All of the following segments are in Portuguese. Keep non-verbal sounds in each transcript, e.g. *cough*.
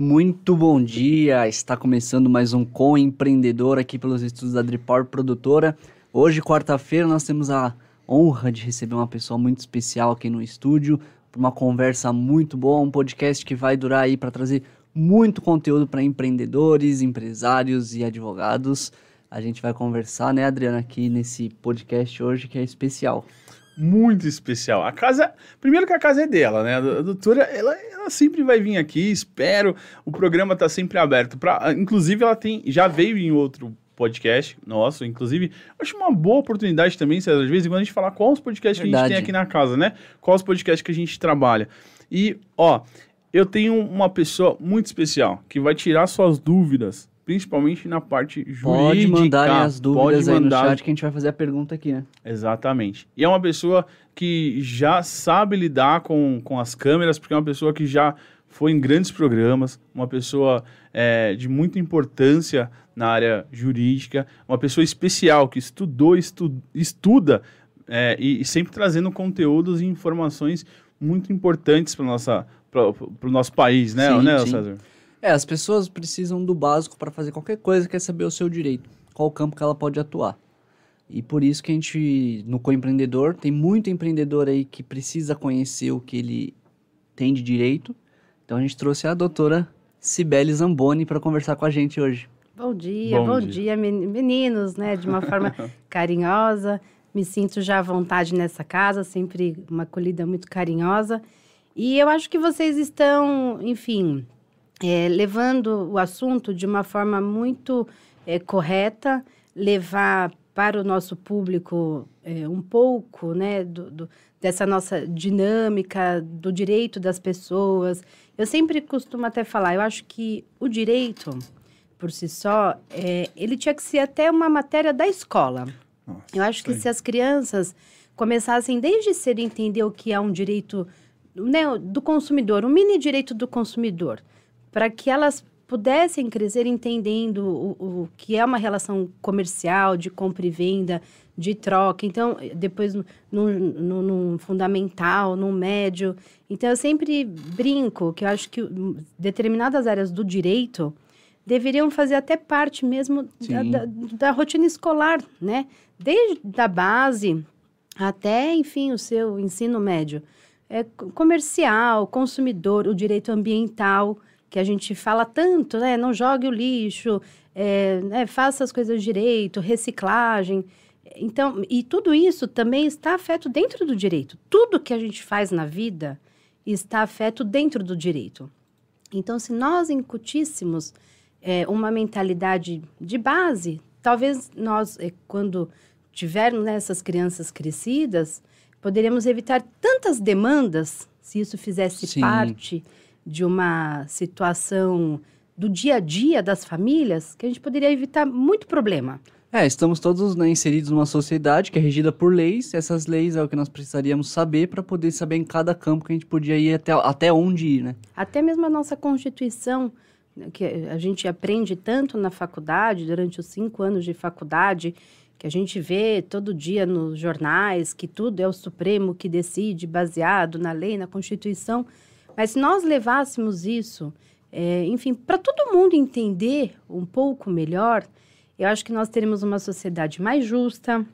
Muito bom dia! Está começando mais um Com Empreendedor aqui pelos estudos da Dripor Produtora. Hoje, quarta-feira, nós temos a honra de receber uma pessoa muito especial aqui no estúdio, para uma conversa muito boa, um podcast que vai durar aí para trazer muito conteúdo para empreendedores, empresários e advogados. A gente vai conversar, né, Adriana, aqui nesse podcast hoje que é especial muito especial. A casa, primeiro que a casa é dela, né? A doutora, ela, ela sempre vai vir aqui, espero. O programa tá sempre aberto. Pra, inclusive, ela tem, já veio em outro podcast nosso, inclusive, acho uma boa oportunidade também, César, às vezes, quando a gente falar quais os podcasts Verdade. que a gente tem aqui na casa, né? Quais os podcasts que a gente trabalha. E, ó, eu tenho uma pessoa muito especial que vai tirar suas dúvidas principalmente na parte jurídica. Pode mandar as dúvidas mandar... aí no chat que a gente vai fazer a pergunta aqui, né? Exatamente. E é uma pessoa que já sabe lidar com, com as câmeras, porque é uma pessoa que já foi em grandes programas, uma pessoa é, de muita importância na área jurídica, uma pessoa especial que estudou, estu, estuda é, e, e, sempre trazendo conteúdos e informações muito importantes para o nosso país, né, sim, né sim. César? É, as pessoas precisam do básico para fazer qualquer coisa, quer saber o seu direito, qual campo que ela pode atuar. E por isso que a gente, no Coempreendedor, tem muito empreendedor aí que precisa conhecer o que ele tem de direito. Então a gente trouxe a doutora Cibele Zamboni para conversar com a gente hoje. Bom dia, bom, bom dia. dia. meninos, né? De uma forma *laughs* carinhosa. Me sinto já à vontade nessa casa, sempre uma acolhida muito carinhosa. E eu acho que vocês estão, enfim, é, levando o assunto de uma forma muito é, correta, levar para o nosso público é, um pouco né, do, do, dessa nossa dinâmica, do direito das pessoas. Eu sempre costumo até falar, eu acho que o direito, por si só, é, ele tinha que ser até uma matéria da escola. Nossa, eu acho que se as crianças começassem desde cedo a entender o que é um direito né, do consumidor, um mini direito do consumidor, para que elas pudessem crescer entendendo o, o que é uma relação comercial, de compra e venda, de troca. Então, depois no, fundamental, no médio. Então, eu sempre brinco que eu acho que determinadas áreas do direito deveriam fazer até parte mesmo da, da, da, rotina escolar, né? Desde a base até, enfim, o seu ensino médio. É comercial, consumidor, o direito ambiental que a gente fala tanto, né? Não jogue o lixo, é, né? faça as coisas direito, reciclagem. Então, e tudo isso também está afeto dentro do direito. Tudo que a gente faz na vida está afeto dentro do direito. Então, se nós incutíssemos é, uma mentalidade de base, talvez nós, é, quando tivermos né, essas crianças crescidas, poderíamos evitar tantas demandas se isso fizesse Sim. parte de uma situação do dia a dia das famílias que a gente poderia evitar muito problema. É, estamos todos né, inseridos numa sociedade que é regida por leis. Essas leis é o que nós precisaríamos saber para poder saber em cada campo que a gente podia ir até, até onde ir, né? Até mesmo a nossa Constituição, que a gente aprende tanto na faculdade, durante os cinco anos de faculdade, que a gente vê todo dia nos jornais que tudo é o Supremo que decide, baseado na lei, na Constituição. Mas se nós levássemos isso, é, enfim, para todo mundo entender um pouco melhor, eu acho que nós teríamos uma sociedade mais justa,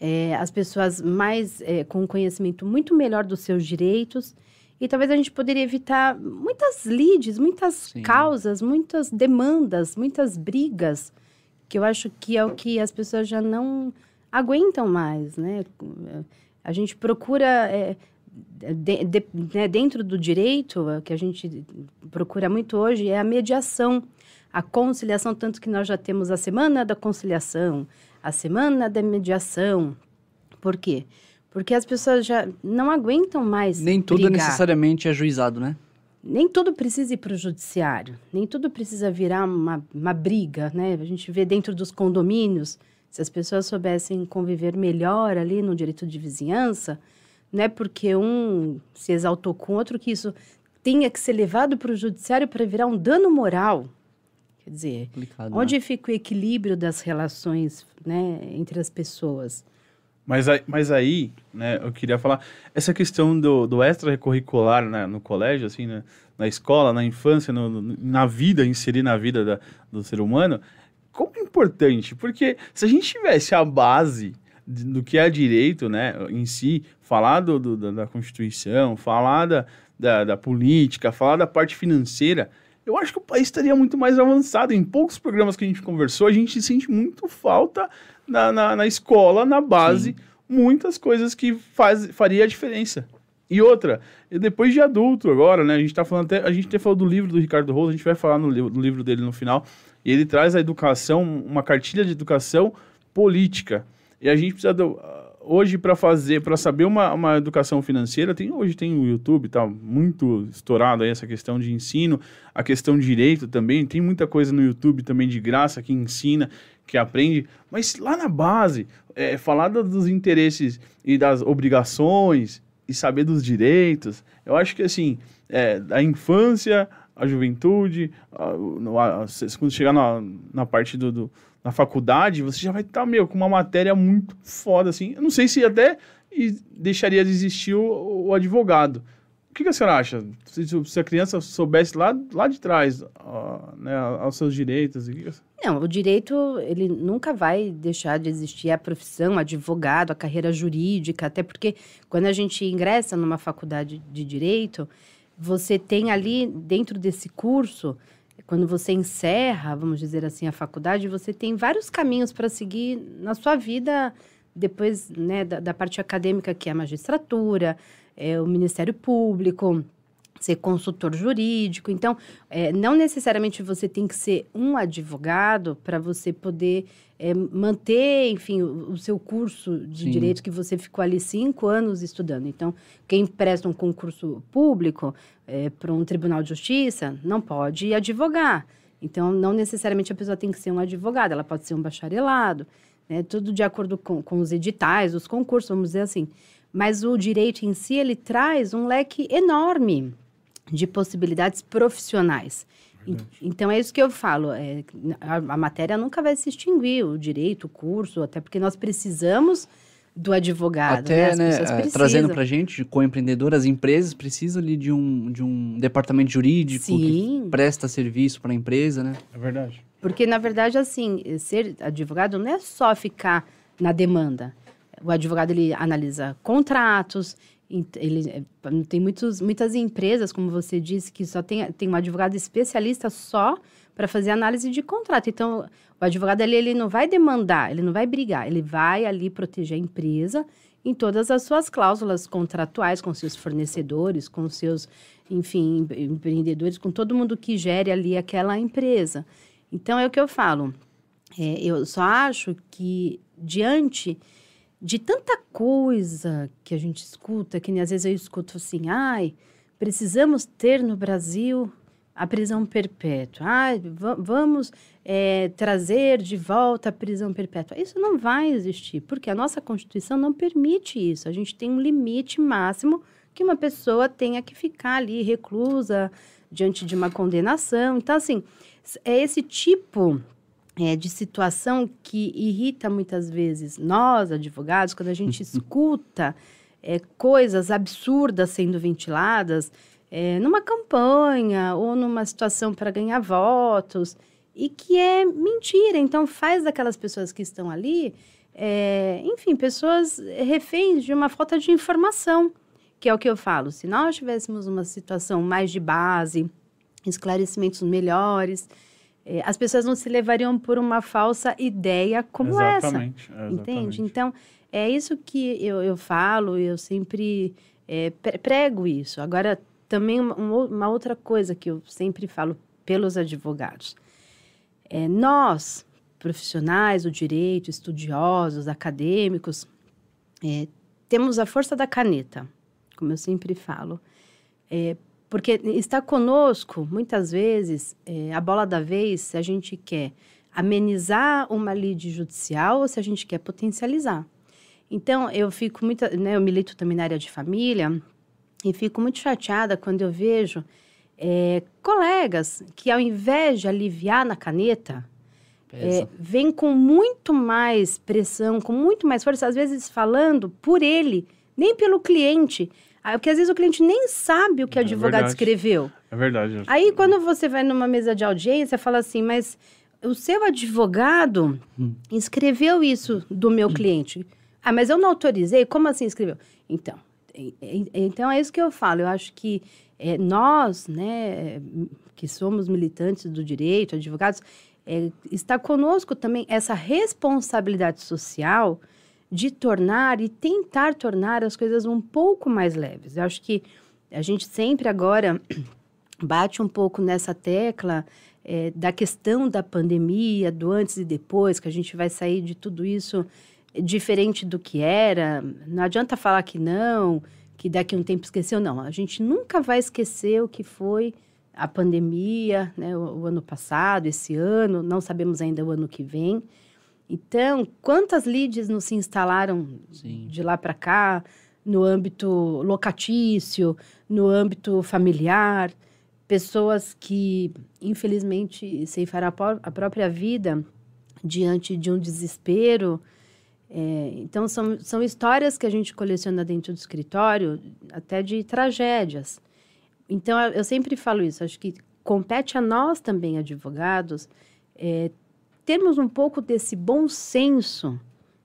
é, as pessoas mais é, com conhecimento muito melhor dos seus direitos e talvez a gente poderia evitar muitas lides, muitas Sim. causas, muitas demandas, muitas brigas, que eu acho que é o que as pessoas já não aguentam mais, né? A gente procura é, de, de, né, dentro do direito, que a gente procura muito hoje, é a mediação, a conciliação, tanto que nós já temos a semana da conciliação, a semana da mediação. Por quê? Porque as pessoas já não aguentam mais. Nem tudo brigar. necessariamente é juizado, né? Nem tudo precisa ir para o judiciário, nem tudo precisa virar uma, uma briga, né? A gente vê dentro dos condomínios, se as pessoas soubessem conviver melhor ali no direito de vizinhança, não é porque um se exaltou com outro que isso tenha que ser levado para o judiciário para virar um dano moral. Quer dizer, Complicado, onde né? fica o equilíbrio das relações né, entre as pessoas? Mas aí, mas aí, né, eu queria falar, essa questão do, do extracurricular né, no colégio, assim, né, na escola, na infância, no, no, na vida, inserir na vida da, do ser humano, como é importante, porque se a gente tivesse a base do que é direito, né, em si, falar do, do da Constituição, falar da, da, da, política, falar da parte financeira, eu acho que o país estaria muito mais avançado. Em poucos programas que a gente conversou, a gente sente muito falta na, na, na escola, na base, Sim. muitas coisas que faz, faria a diferença. E outra, depois de adulto agora, né? A gente tá falando até, a gente até falou do livro do Ricardo Rosa, a gente vai falar no, no livro dele no final. E ele traz a educação, uma cartilha de educação política. E a gente precisa do, hoje para fazer, para saber uma, uma educação financeira, tem hoje tem o YouTube, tá muito estourado aí essa questão de ensino, a questão de direito também, tem muita coisa no YouTube também de graça que ensina, que aprende, mas lá na base, é, falar dos interesses e das obrigações e saber dos direitos, eu acho que assim, é, a infância, a juventude, a, a, a, quando chegar na, na parte do, do na faculdade, você já vai estar, tá, meu, com uma matéria muito foda, assim. Eu não sei se até deixaria de existir o, o advogado. O que, que a senhora acha? Se, se, a criança soubesse lá, lá de trás, uh, né, aos seus direitos? Não, o direito, ele nunca vai deixar de existir a profissão, advogado, a carreira jurídica, até porque quando a gente ingressa numa faculdade de direito, você tem ali, dentro desse curso, quando você encerra, vamos dizer assim, a faculdade, você tem vários caminhos para seguir na sua vida depois né, da, da, parte acadêmica, que é a magistratura, é o Ministério Público, ser consultor jurídico. Então, é, não necessariamente você tem que ser um advogado para você poder é, manter, enfim, o, o, seu curso de Sim. direito que você ficou ali cinco anos estudando. Então, quem presta um concurso público é, para um tribunal de justiça não pode advogar. Então, não necessariamente a pessoa tem que ser um advogado, ela pode ser um bacharelado, né? tudo de acordo com, com os editais, os concursos, vamos dizer assim. Mas o direito em si, ele traz um leque enorme de possibilidades profissionais. Então é isso que eu falo. É, a, a, matéria nunca vai se extinguir, o direito, o curso, até porque nós precisamos do advogado. Até, né, né trazendo para gente, com empreendedor, as empresas precisam ali de um, de um departamento jurídico Sim. que presta serviço para a empresa, né? É verdade. Porque, na verdade, assim, ser advogado não é só ficar na demanda. O advogado, ele analisa contratos, ele, é, tem muitos, muitas empresas, como você disse, que só tem, tem um advogado especialista só para fazer análise de contrato. Então, o advogado ali, ele não vai demandar, ele não vai brigar, ele vai ali proteger a empresa em todas as suas cláusulas contratuais com seus fornecedores, com seus, enfim, empreendedores, com todo mundo que gere ali aquela empresa. Então, é o que eu falo. É, eu só acho que, diante de tanta coisa que a gente escuta, que às vezes eu escuto assim, ai, precisamos ter no Brasil a prisão perpétua. Ai, vamos é, trazer de volta a prisão perpétua. Isso não vai existir, porque a nossa Constituição não permite isso. A gente tem um limite máximo que uma pessoa tenha que ficar ali reclusa diante de uma condenação. Então, assim, é esse tipo é, de situação que irrita muitas vezes nós, advogados, quando a gente *laughs* escuta é, coisas absurdas sendo ventiladas é, numa campanha ou numa situação para ganhar votos e que é mentira. Então, faz daquelas pessoas que estão ali, é, enfim, pessoas reféns de uma falta de informação, que é o que eu falo. Se nós tivéssemos uma situação mais de base, esclarecimentos melhores as pessoas não se levariam por uma falsa ideia como exatamente, essa. Exatamente. Entende? Então, é isso que eu, eu falo, eu sempre é, prego isso. Agora, também uma, uma, outra coisa que eu sempre falo pelos advogados. É, nós, profissionais do direito, estudiosos, acadêmicos, é, temos a força da caneta, como eu sempre falo, é, porque está conosco, muitas vezes, é, a bola da vez, se a gente quer amenizar uma lide judicial ou se a gente quer potencializar. Então, eu fico muito, né, eu milito também na área de família e fico muito chateada quando eu vejo é, colegas que, ao invés de aliviar na caneta, é, vem com muito mais pressão, com muito mais força, às vezes falando por ele, nem pelo cliente. Ah, porque às vezes o cliente nem sabe o que o é advogado verdade. escreveu. É verdade. Aí quando você vai numa mesa de audiência, fala assim, mas o seu advogado hum. escreveu isso do meu hum. cliente. Ah, mas eu não autorizei? Como assim escreveu? Então, então é isso que eu falo. Eu acho que é, nós, né, que somos militantes do direito, advogados, é, está conosco também essa responsabilidade social de tornar e tentar tornar as coisas um pouco mais leves. Eu acho que a gente sempre agora *clears throat* bate um pouco nessa tecla é, da questão da pandemia, do antes e depois, que a gente vai sair de tudo isso diferente do que era. Não adianta falar que não, que daqui a um tempo esqueceu. Não, a gente nunca vai esquecer o que foi a pandemia, né, o, o ano passado, esse ano, não sabemos ainda o ano que vem. Então, quantas leads não se instalaram Sim. de lá para cá, no âmbito locatício, no âmbito familiar, pessoas que, infelizmente, ceifaram a, a própria vida diante de um desespero. É, então, são, são histórias que a gente coleciona dentro do escritório, até de tragédias. Então, eu sempre falo isso, acho que compete a nós também, advogados, é, termos um pouco desse bom senso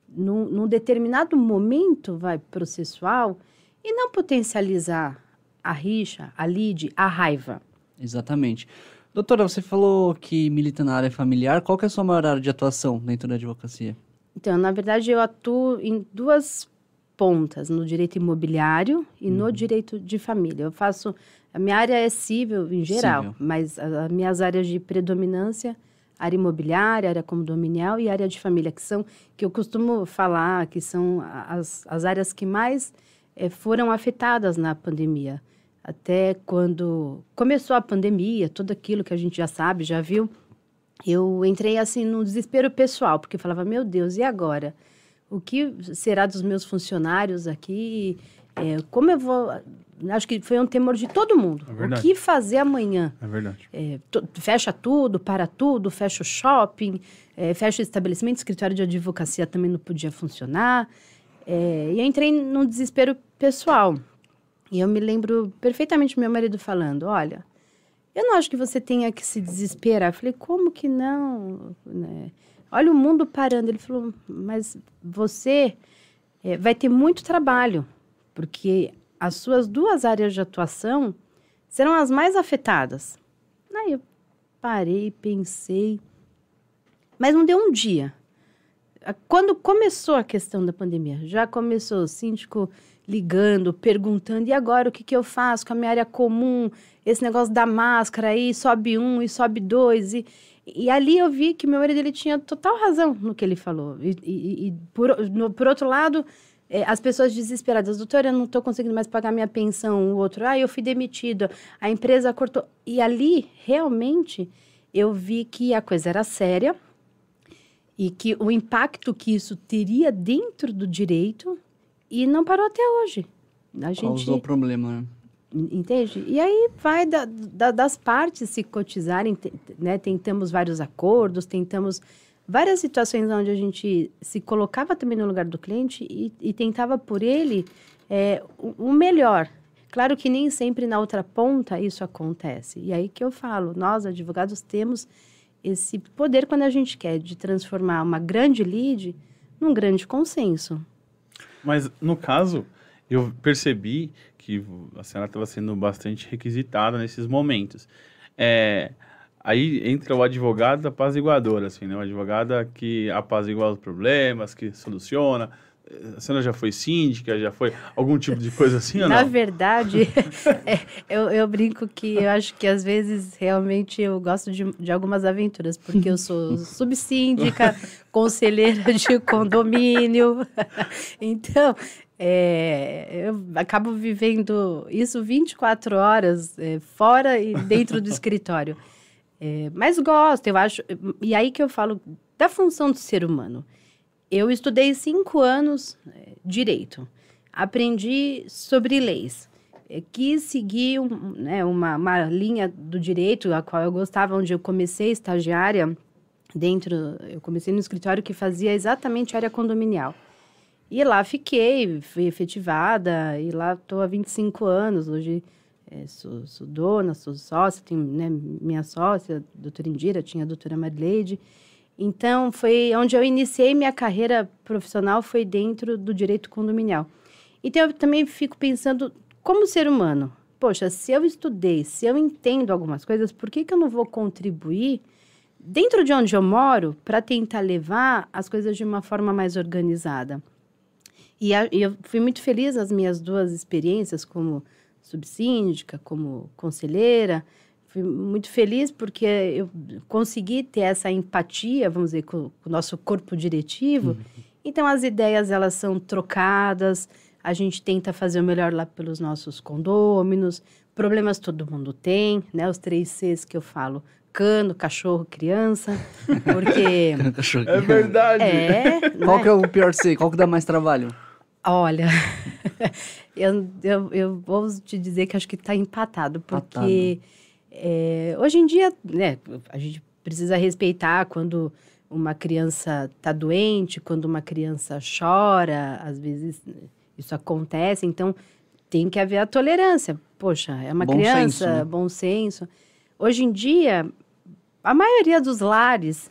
num, num determinado momento vai processual e não potencializar a rixa, a lide, a raiva. Exatamente. Doutora, você falou que milita na área familiar. Qual que é a sua maior área de atuação dentro da advocacia? Então, na verdade, eu atuo em duas pontas, no direito imobiliário e uhum. no direito de família. Eu faço... A minha área é civil, em geral, civil. mas as minhas áreas de predominância área imobiliária, área condominial e área de família, que são, que eu costumo falar, que são as, as áreas que mais é, foram afetadas na pandemia. Até quando começou a pandemia, tudo aquilo que a gente já sabe, já viu, eu entrei assim num desespero pessoal, porque eu falava, meu Deus, e agora? O que será dos meus funcionários aqui? É, como eu vou acho que foi um temor de todo mundo. É o que fazer amanhã? É verdade. É, fecha tudo, para tudo, fecha o shopping, é, fecha o estabelecimento, o escritório de advocacia também não podia funcionar. É, e eu entrei num desespero pessoal. E eu me lembro perfeitamente meu marido falando: olha, eu não acho que você tenha que se desesperar. Eu falei: como que não? Né? Olha o mundo parando. Ele falou: mas você é, vai ter muito trabalho, porque as suas duas áreas de atuação serão as mais afetadas. Aí eu parei, pensei, mas não deu um dia. Quando começou a questão da pandemia, já começou o síndico ligando, perguntando, e agora o que, que eu faço com a minha área comum? Esse negócio da máscara aí, sobe um e sobe dois. E, e ali eu vi que meu marido ele tinha total razão no que ele falou. E, e, e por, no, por outro lado, é, as pessoas desesperadas, doutora, eu não estou conseguindo mais pagar minha pensão, o outro, ah, eu fui demitido, a empresa cortou. E ali, realmente, eu vi que a coisa era séria e que o impacto que isso teria dentro do direito e não parou até hoje. A gente... Causou problema, né? Entende? E aí vai da, da, das partes se cotizarem, né? Tentamos vários acordos, tentamos várias situações onde a gente se colocava também no lugar do cliente e, e tentava por ele é, o, o melhor. Claro que nem sempre na outra ponta isso acontece. E aí que eu falo, nós advogados temos esse poder quando a gente quer de transformar uma grande lead num grande consenso. Mas no caso, eu percebi que a senhora estava sendo bastante requisitada nesses momentos. É, Aí entra o advogado apaziguador, assim, né? O advogado que apazigua os problemas, que soluciona. A senhora já foi síndica, já foi algum tipo de coisa assim ou *laughs* não? Na verdade, *laughs* é, eu, eu brinco que eu acho que às vezes realmente eu gosto de, de algumas aventuras, porque eu sou *laughs* subsíndica, conselheira de condomínio. então, é, eu acabo vivendo isso 24 horas é, fora e dentro do escritório. É, mas gosto, eu acho. E aí que eu falo da função do ser humano. Eu estudei cinco anos é, direito, aprendi sobre leis, é, quis seguir um, né, uma, uma linha do direito, a qual eu gostava, onde eu comecei estagiária dentro. Eu comecei no escritório que fazia exatamente área condominial. E lá fiquei, fui efetivada, e lá estou há 25 anos. Hoje é, sou, sou, dona, sou sócia, tenho né, minha sócia, doutora Indira, tinha a doutora Marileide. Então, foi onde eu iniciei minha carreira profissional, foi dentro do direito condominial. Então, eu também fico pensando, como ser humano, poxa, se eu estudei, se eu entendo algumas coisas, por que, que eu não vou contribuir dentro de onde eu moro para tentar levar as coisas de uma forma mais organizada? E, a, e eu fui muito feliz nas minhas duas experiências como subsíndica, como conselheira. Fui muito feliz porque eu consegui ter essa empatia, vamos dizer, com, com o nosso corpo diretivo. Uhum. Então, as ideias, elas são trocadas, a gente tenta fazer o melhor lá pelos nossos condôminos. Problemas todo mundo tem, né? Os três Cs que eu falo: cano, cachorro, criança. Porque. *laughs* é verdade. É. Qual né? que é o pior C? Qual que dá mais trabalho? Olha, *laughs* eu, eu, eu, vou te dizer que acho que está empatado, porque é, hoje em dia, né, a gente precisa respeitar quando uma criança está doente, quando uma criança chora, às vezes isso acontece, então tem que haver a tolerância. Poxa, é uma bom criança, senso, né? bom senso. Hoje em dia, a maioria dos lares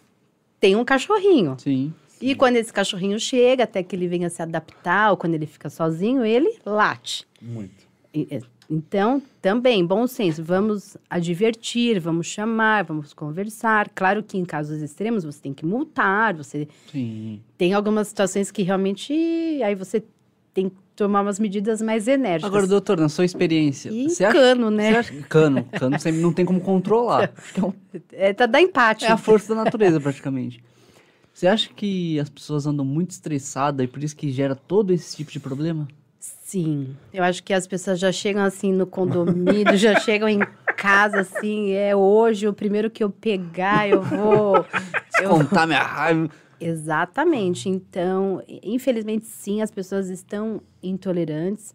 tem um cachorrinho. Sim. E quando esse cachorrinho chega, até que ele venha se adaptar, ou quando ele fica sozinho, ele late. Muito. E, então, também, bom senso, vamos advertir, vamos chamar, vamos conversar. Claro que em casos extremos você tem que multar, você Sim. tem algumas situações que realmente aí você tem que tomar umas medidas mais enérgicas. Agora, doutor, na sua experiência. E cano, acha, né? Acha, cano. Cano sempre não tem como controlar. Então, *laughs* é, tá da empate. É a força da natureza, praticamente. Você acha que as pessoas andam muito estressadas e por isso que gera todo esse tipo de problema? Sim, eu acho que as pessoas já chegam assim no condomínio, já *laughs* chegam em casa assim, é hoje o primeiro que eu pegar, eu vou *laughs* eu... contar minha raiva. Exatamente. Então, infelizmente, sim, as pessoas estão intolerantes.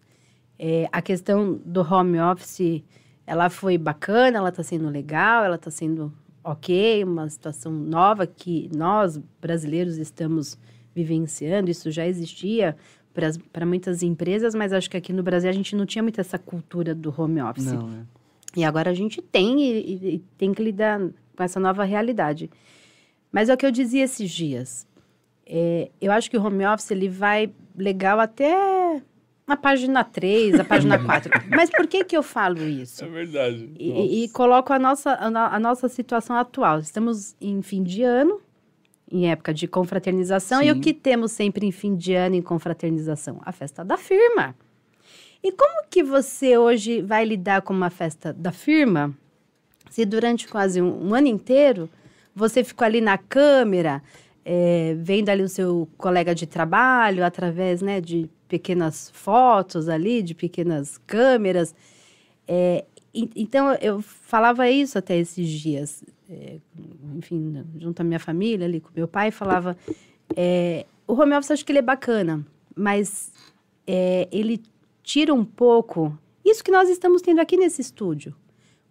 É, a questão do home office, ela foi bacana, ela está sendo legal, ela está sendo ok, uma situação nova que nós, brasileiros, estamos vivenciando. Isso já existia para muitas empresas, mas acho que aqui no Brasil a gente não tinha muito essa cultura do home office. Não, né? E agora a gente tem e, e, tem que lidar com essa nova realidade. Mas é o que eu dizia esses dias. É, eu acho que o home office ele vai legal até a página 3, a página 4. *laughs* Mas por que, que eu falo isso? É verdade. E, e, coloco a nossa, a, a, nossa situação atual. Estamos em fim de ano, em época de confraternização, Sim. e o que temos sempre em fim de ano em confraternização? A festa da firma. E como que você hoje vai lidar com uma festa da firma se durante quase um, um ano inteiro você ficou ali na câmera, é, vendo ali o seu colega de trabalho através né, de pequenas fotos ali, de pequenas câmeras. É, então, eu falava isso até esses dias, é, enfim, junto à minha família ali, com meu pai, falava, é, o home office acho que ele é bacana, mas é, ele tira um pouco isso que nós estamos tendo aqui nesse estúdio.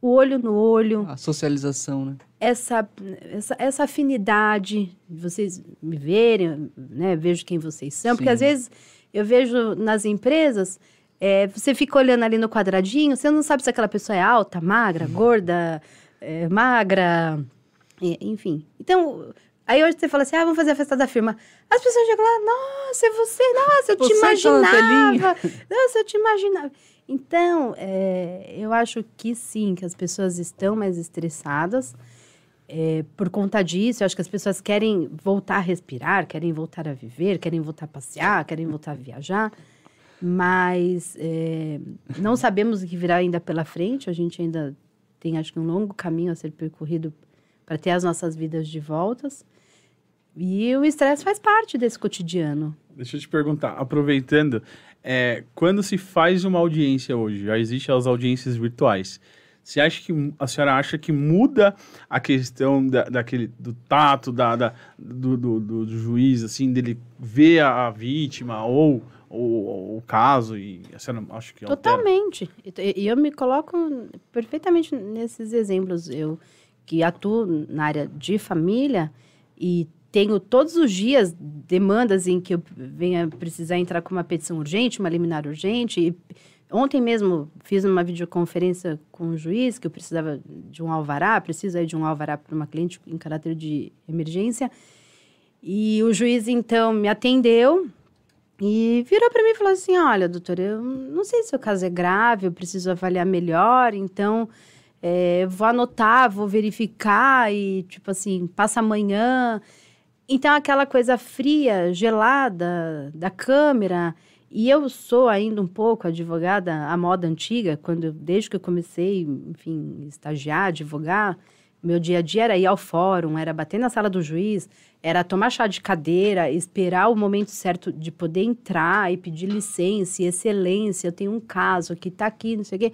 O olho no olho. A socialização, né? Essa, essa, essa afinidade, vocês me verem, né? Vejo quem vocês são. Sim. Porque às vezes eu vejo nas empresas, é, você fica olhando ali no quadradinho, você não sabe se aquela pessoa é alta, magra, gorda, é, magra, enfim. Então, aí hoje você fala assim, ah, vamos fazer a festa da firma. As pessoas chegam lá, nossa, é você, nossa, eu te você imaginava. Nossa, eu te imaginava. Então, é, eu acho que sim, que as pessoas estão mais estressadas. É, por conta disso, eu acho que as pessoas querem voltar a respirar, querem voltar a viver, querem voltar a passear, querem voltar a viajar, mas é, não sabemos o que virá ainda pela frente. A gente ainda tem, acho que, um longo caminho a ser percorrido para ter as nossas vidas de voltas. E o estresse faz parte desse cotidiano. Deixa eu te perguntar, aproveitando, é, quando se faz uma audiência hoje, já existem as audiências virtuais. Você acha que a senhora acha que muda a questão da, daquele do tato da, da do, do, do, juiz assim dele ver a, a vítima ou, o caso e a senhora acha que totalmente e eu me coloco perfeitamente nesses exemplos eu que atuo na área de família e tenho todos os dias demandas em que eu venha precisar entrar com uma petição urgente, uma liminar urgente. E ontem mesmo fiz uma videoconferência com o juiz que eu precisava de um alvará, preciso aí de um alvará para uma cliente em caráter de emergência. E o juiz então me atendeu e virou para mim e falou assim: Olha, doutora, eu não sei se o caso é grave, eu preciso avaliar melhor, então é, vou anotar, vou verificar e, tipo assim, passa amanhã. Então, aquela coisa fria, gelada da câmera. E eu sou ainda um pouco advogada à moda antiga, quando desde que eu comecei, enfim, estagiar, advogar, meu dia a dia era ir ao fórum, era bater na sala do juiz, era tomar chá de cadeira, esperar o momento certo de poder entrar e pedir licença, e excelência, eu tenho um caso que está aqui, não sei o quê.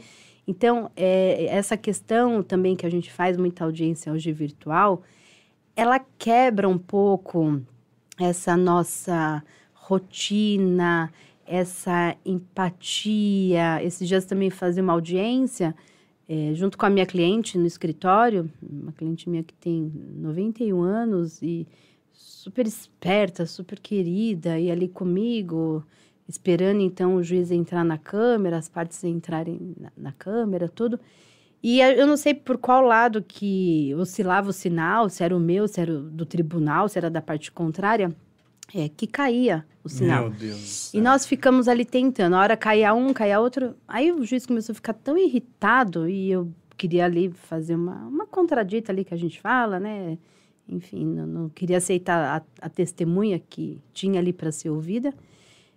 Então, é, essa questão também que a gente faz muita audiência hoje virtual, ela quebra um pouco essa nossa rotina, essa empatia. Esses dias também fazia uma audiência é, junto com a minha cliente no escritório, uma cliente minha que tem 91 anos e super esperta, super querida, e ali comigo, esperando então o juiz entrar na câmera, as partes entrarem na, na câmera, tudo. E eu não sei por qual lado que oscilava o sinal, se era o meu, se era do tribunal, se era da parte contrária, é que caía o sinal. Meu Deus. E nós ficamos ali tentando. A hora caía um, caía outro. Aí o juiz começou a ficar tão irritado e eu queria ali fazer uma, uma contradita ali que a gente fala, né? enfim, não, não queria aceitar a, a, testemunha que tinha ali para ser ouvida.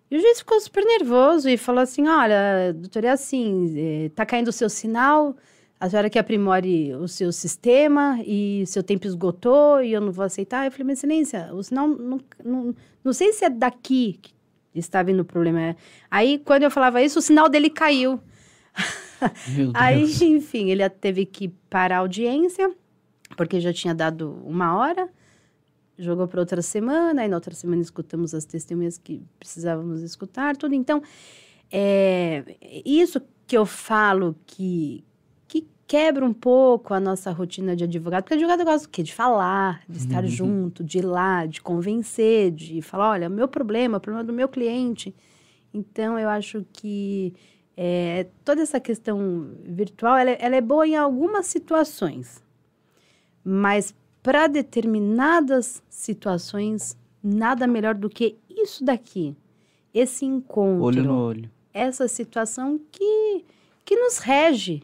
E o juiz ficou super nervoso e falou assim: Olha, doutor, é assim, está caindo o seu sinal, a senhora que aprimore o seu sistema e seu tempo esgotou e eu não vou aceitar. Eu falei: Mas, excelência, o sinal não, não, não sei se é daqui que está vindo o problema. Aí, quando eu falava isso, o sinal dele caiu. *laughs* Aí, enfim, ele teve que parar a audiência porque já tinha dado uma hora, jogou para outra semana, aí na outra semana escutamos as testemunhas que precisávamos escutar, tudo. Então, é, isso que eu falo que quebra um pouco a nossa rotina de advogado, porque advogado gosta do quê? De falar, de estar uhum. junto, de ir lá, de convencer, de falar, olha, meu problema, o problema do meu cliente. Então, eu acho que é, toda essa questão virtual, ela, é, ela é boa em algumas situações, mas para determinadas situações, nada melhor do que isso daqui. Esse encontro. Olho no olho. Essa situação que, que nos rege,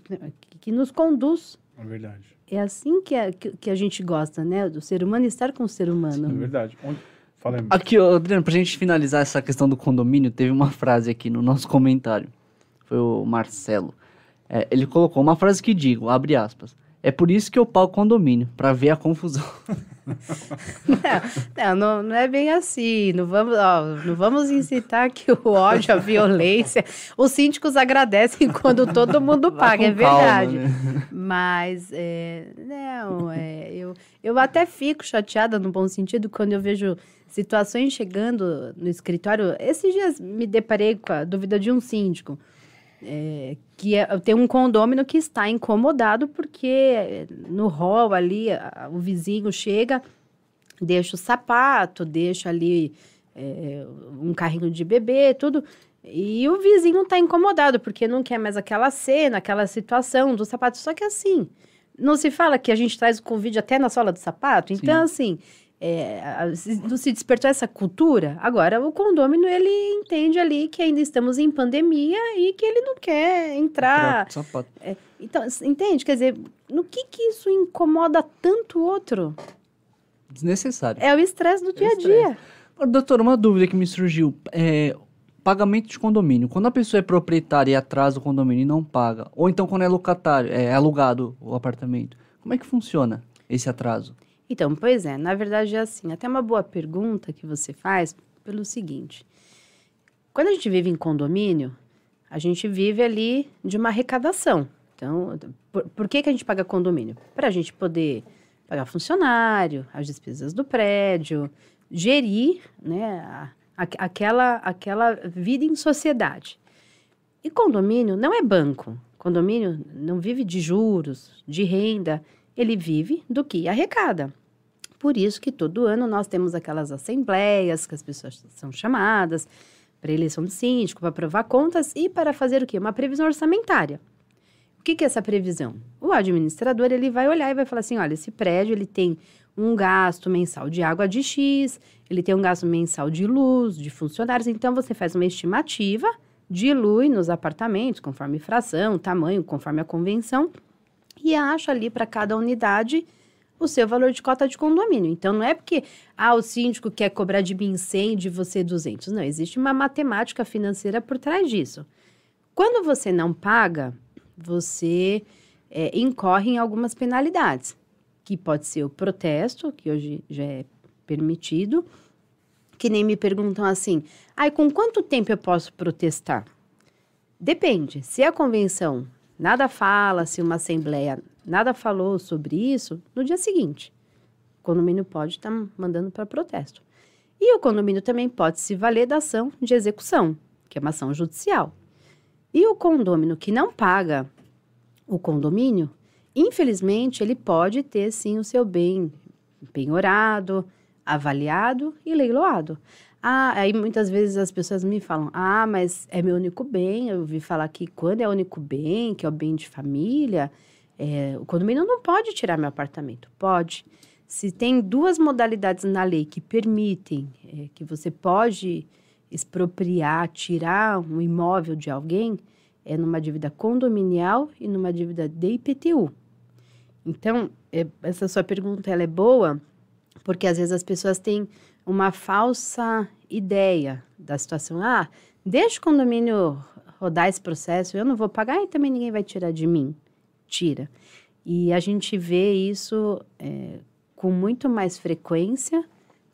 que, que nos conduz. É verdade. É assim que a, que, que, a gente gosta, né? Do ser humano estar com o ser humano. Sim, é verdade. Onde... Aqui, Adriano, pra gente finalizar essa questão do condomínio, teve uma frase aqui no nosso comentário. Foi o Marcelo. É, ele colocou uma frase que digo, abre aspas. É por isso que eu pago condomínio, para ver a confusão. *laughs* não, não, não, é bem assim. Não vamos, ó, não vamos incitar que o ódio, a violência. Os síndicos agradecem quando todo mundo paga, é verdade. Calma, né? Mas, é, não, é, eu, eu até fico chateada, no bom sentido, quando eu vejo situações chegando no escritório. Esses dias me deparei com a dúvida de um síndico é, que é, tem um condômino que está incomodado porque no hall ali a, o vizinho chega, deixa o sapato, deixa ali é, um carrinho de bebê, tudo. E o vizinho está incomodado porque não quer mais aquela cena, aquela situação do sapato. Só que assim, não se fala que a gente traz o convite até na sola do sapato? Então, Sim. assim, é, não se despertou essa cultura. Agora, o condômino, ele entende ali que ainda estamos em pandemia e que ele não quer entrar. É, então, entende? Quer dizer, no que que isso incomoda tanto o outro? Desnecessário. É o estresse do é dia a dia. Agora, doutor, uma dúvida que me surgiu. É, pagamento de condomínio. Quando a pessoa é proprietária e atrasa o condomínio e não paga, ou então quando é locatário, é alugado o apartamento, como é que funciona esse atraso? Então, pois é, na verdade é assim. Até uma boa pergunta que você faz pelo seguinte: quando a gente vive em condomínio, a gente vive ali de uma arrecadação. Então, por, por que, que a gente paga condomínio? Para a gente poder pagar funcionário, as despesas do prédio, gerir né, a, a, aquela, aquela vida em sociedade. E condomínio não é banco. Condomínio não vive de juros, de renda ele vive do que arrecada. Por isso que todo ano nós temos aquelas assembleias que as pessoas são chamadas para eleição do síndico, para aprovar contas e para fazer o quê? Uma previsão orçamentária. O que, que é essa previsão? O administrador ele vai olhar e vai falar assim, olha, esse prédio ele tem um gasto mensal de água de X, ele tem um gasto mensal de luz, de funcionários, então você faz uma estimativa, dilui nos apartamentos, conforme fração, tamanho, conforme a convenção, e acha ali para cada unidade o seu valor de cota de condomínio. Então, não é porque ah, o síndico quer cobrar de mim 100, de você 200. Não, existe uma matemática financeira por trás disso. Quando você não paga, você é, incorre em algumas penalidades, que pode ser o protesto, que hoje já é permitido, que nem me perguntam assim, ai, com quanto tempo eu posso protestar? Depende. Se a convenção nada fala, se uma assembleia nada falou sobre isso, no dia seguinte, o condomínio pode estar tá mandando para protesto. E o condomínio também pode se valer da ação de execução, que é uma ação judicial. E o condômino que não paga o condomínio, infelizmente, ele pode ter sim o seu bem penhorado, avaliado e leiloado. Ah, aí muitas vezes as pessoas me falam: ah, mas é meu único bem. Eu ouvi falar que quando é único bem, que é o bem de família, é, o condomínio não pode tirar meu apartamento. Pode. Se tem duas modalidades na lei que permitem é, que você pode expropriar, tirar um imóvel de alguém, é numa dívida condominial e numa dívida de IPTU. Então, é, essa sua pergunta ela é boa, porque às vezes as pessoas têm uma falsa ideia da situação. Ah, deixa o condomínio rodar esse processo, eu não vou pagar e também ninguém vai tirar de mim tira. E a gente vê isso é, com muito mais frequência,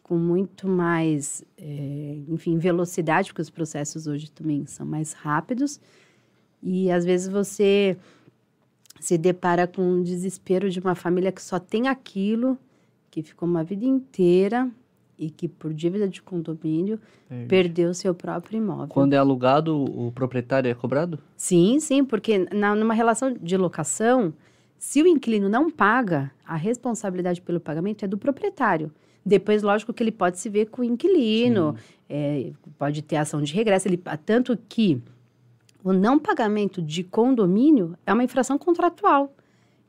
com muito mais, é, enfim, velocidade, porque os processos hoje também são mais rápidos. E às vezes você se depara com um desespero de uma família que só tem aquilo, que ficou uma vida inteira e que por dívida de condomínio é perdeu seu próprio imóvel. Quando é alugado, o proprietário é cobrado? Sim, sim, porque na, numa relação de locação, se o inquilino não paga, a responsabilidade pelo pagamento é do proprietário. Depois, lógico que ele pode se ver com o inquilino, é, pode ter ação de regresso, ele, tanto que o não pagamento de condomínio é uma infração contratual.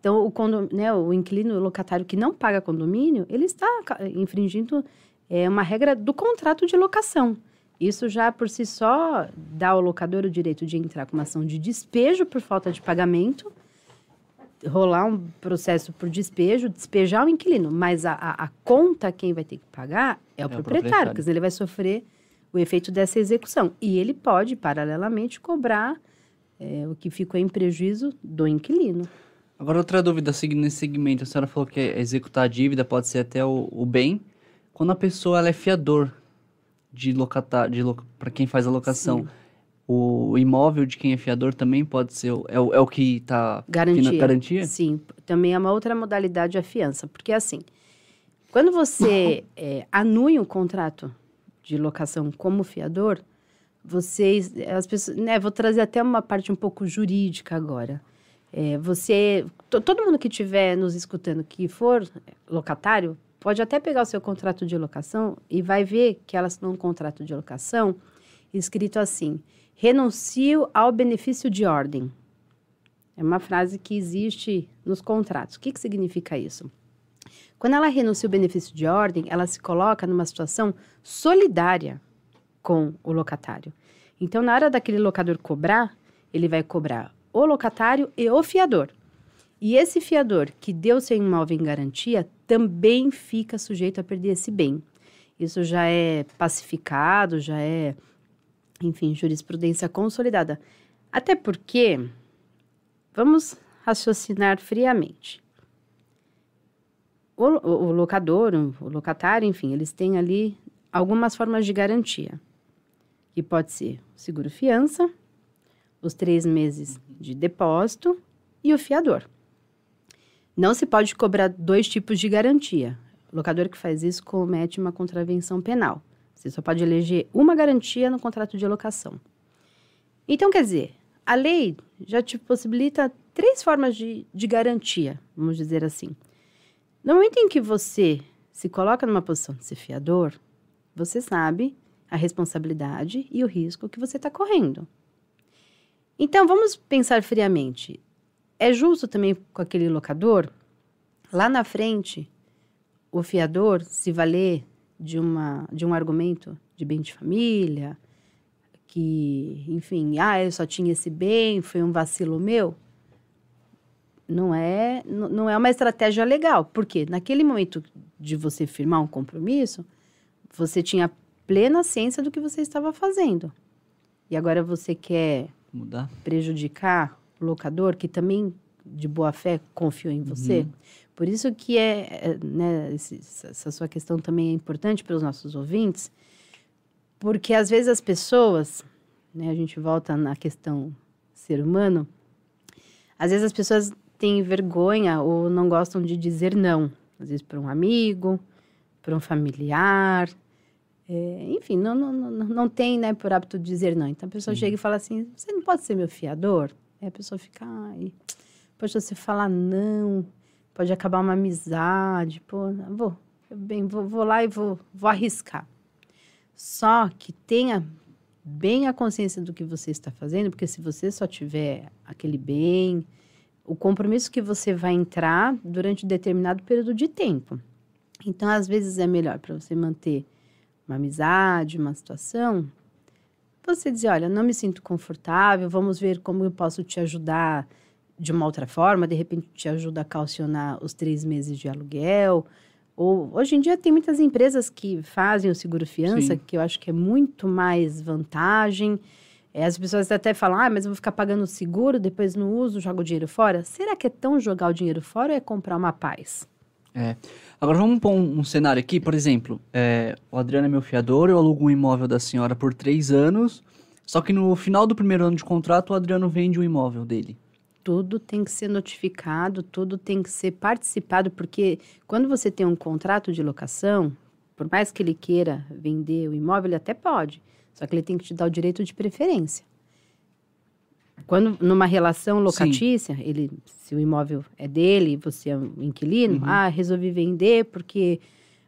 Então, o, condom, né, o inquilino, o locatário que não paga condomínio, ele está infringindo é uma regra do contrato de locação. Isso já por si só dá ao locador o direito de entrar com uma ação de despejo por falta de pagamento, rolar um processo por despejo, despejar o inquilino. Mas a, a, a conta quem vai ter que pagar é o, é proprietário, o proprietário, dizer, ele vai sofrer o efeito dessa execução. E ele pode, paralelamente, cobrar é, o que ficou em prejuízo do inquilino. Agora, outra dúvida seguindo nesse segmento. A senhora falou que executar a dívida pode ser até o, o bem, quando a pessoa ela é fiador de locatar, de loca, para quem faz a locação, o, o, imóvel de quem é fiador também pode ser é o, é o que está garantia. garantia. Sim, também é uma outra modalidade a fiança, porque assim, quando você é, *laughs* anui um contrato de locação como fiador, vocês, as pessoas, né, vou trazer até uma parte um pouco jurídica agora. É, você, todo mundo que estiver nos escutando que for locatário, pode até pegar o seu contrato de locação e vai ver que elas têm um contrato de locação escrito assim: renuncio ao benefício de ordem. É uma frase que existe nos contratos. O que, que significa isso? Quando ela renuncia o benefício de ordem, ela se coloca numa situação solidária com o locatário. Então, na hora daquele locador cobrar, ele vai cobrar o locatário e o fiador. E esse fiador que deu seu imóvel em garantia também fica sujeito a perder esse bem. Isso já é pacificado, já é, enfim, jurisprudência consolidada. Até porque, vamos raciocinar friamente. O, o, o locador, o locatário, enfim, eles têm ali algumas formas de garantia. Que pode ser seguro fiança, os três meses de depósito e o fiador. Não se pode cobrar dois tipos de garantia. O locador que faz isso comete uma contravenção penal. Você só pode eleger uma garantia no contrato de locação. Então, quer dizer, a lei já te possibilita três formas de, de garantia, vamos dizer assim. No momento em que você se coloca numa posição de ser fiador, você sabe a responsabilidade e o risco que você está correndo. Então, vamos pensar friamente. É justo também com aquele locador, lá na frente, o fiador se valer de, uma, de um argumento de bem de família, que, enfim, ah, eu só tinha esse bem, foi um vacilo meu? Não é, não é uma estratégia legal, porque naquele momento de você firmar um compromisso, você tinha plena ciência do que você estava fazendo. E agora você quer Mudar. prejudicar o locador, que também, de boa fé, confiou em você. Uhum. Por isso que é, é né, essa sua questão também é importante para os nossos ouvintes, porque às vezes as pessoas, né, a gente volta na questão ser humano, às vezes as pessoas têm vergonha ou não gostam de dizer não. Às vezes para um amigo, para um familiar. É, enfim, não, não, não, não tem né, por hábito dizer não. Então a pessoa Sim. chega e fala assim: você não pode ser meu fiador? Aí a pessoa fica, ai, poxa, você falar não, pode acabar uma amizade. Pô, vou, bem, vou, vou lá e vou, vou arriscar. Só que tenha bem a consciência do que você está fazendo, porque se você só tiver aquele bem, o compromisso que você vai entrar durante um determinado período de tempo. Então, às vezes é melhor para você manter uma amizade, uma situação, você dizer, olha, não me sinto confortável, vamos ver como eu posso te ajudar de uma outra forma, de repente te ajuda a calcionar os três meses de aluguel. Ou, hoje em dia tem muitas empresas que fazem o seguro fiança, Sim. que eu acho que é muito mais vantagem. É, as pessoas até falam, ah, mas eu vou ficar pagando seguro, depois não uso, jogo o dinheiro fora. Será que é tão jogar o dinheiro fora ou é comprar uma paz? É. Agora vamos pôr um, um cenário aqui, por exemplo, é, o Adriano é meu fiador, eu alugo um imóvel da senhora por três anos, só que no final do primeiro ano de contrato o Adriano vende o imóvel dele. Tudo tem que ser notificado, tudo tem que ser participado, porque quando você tem um contrato de locação, por mais que ele queira vender o imóvel, ele até pode. Só que ele tem que te dar o direito de preferência. Quando numa relação locatícia, Sim. ele, se o imóvel é dele, você é um inquilino, uhum. ah, resolvi vender porque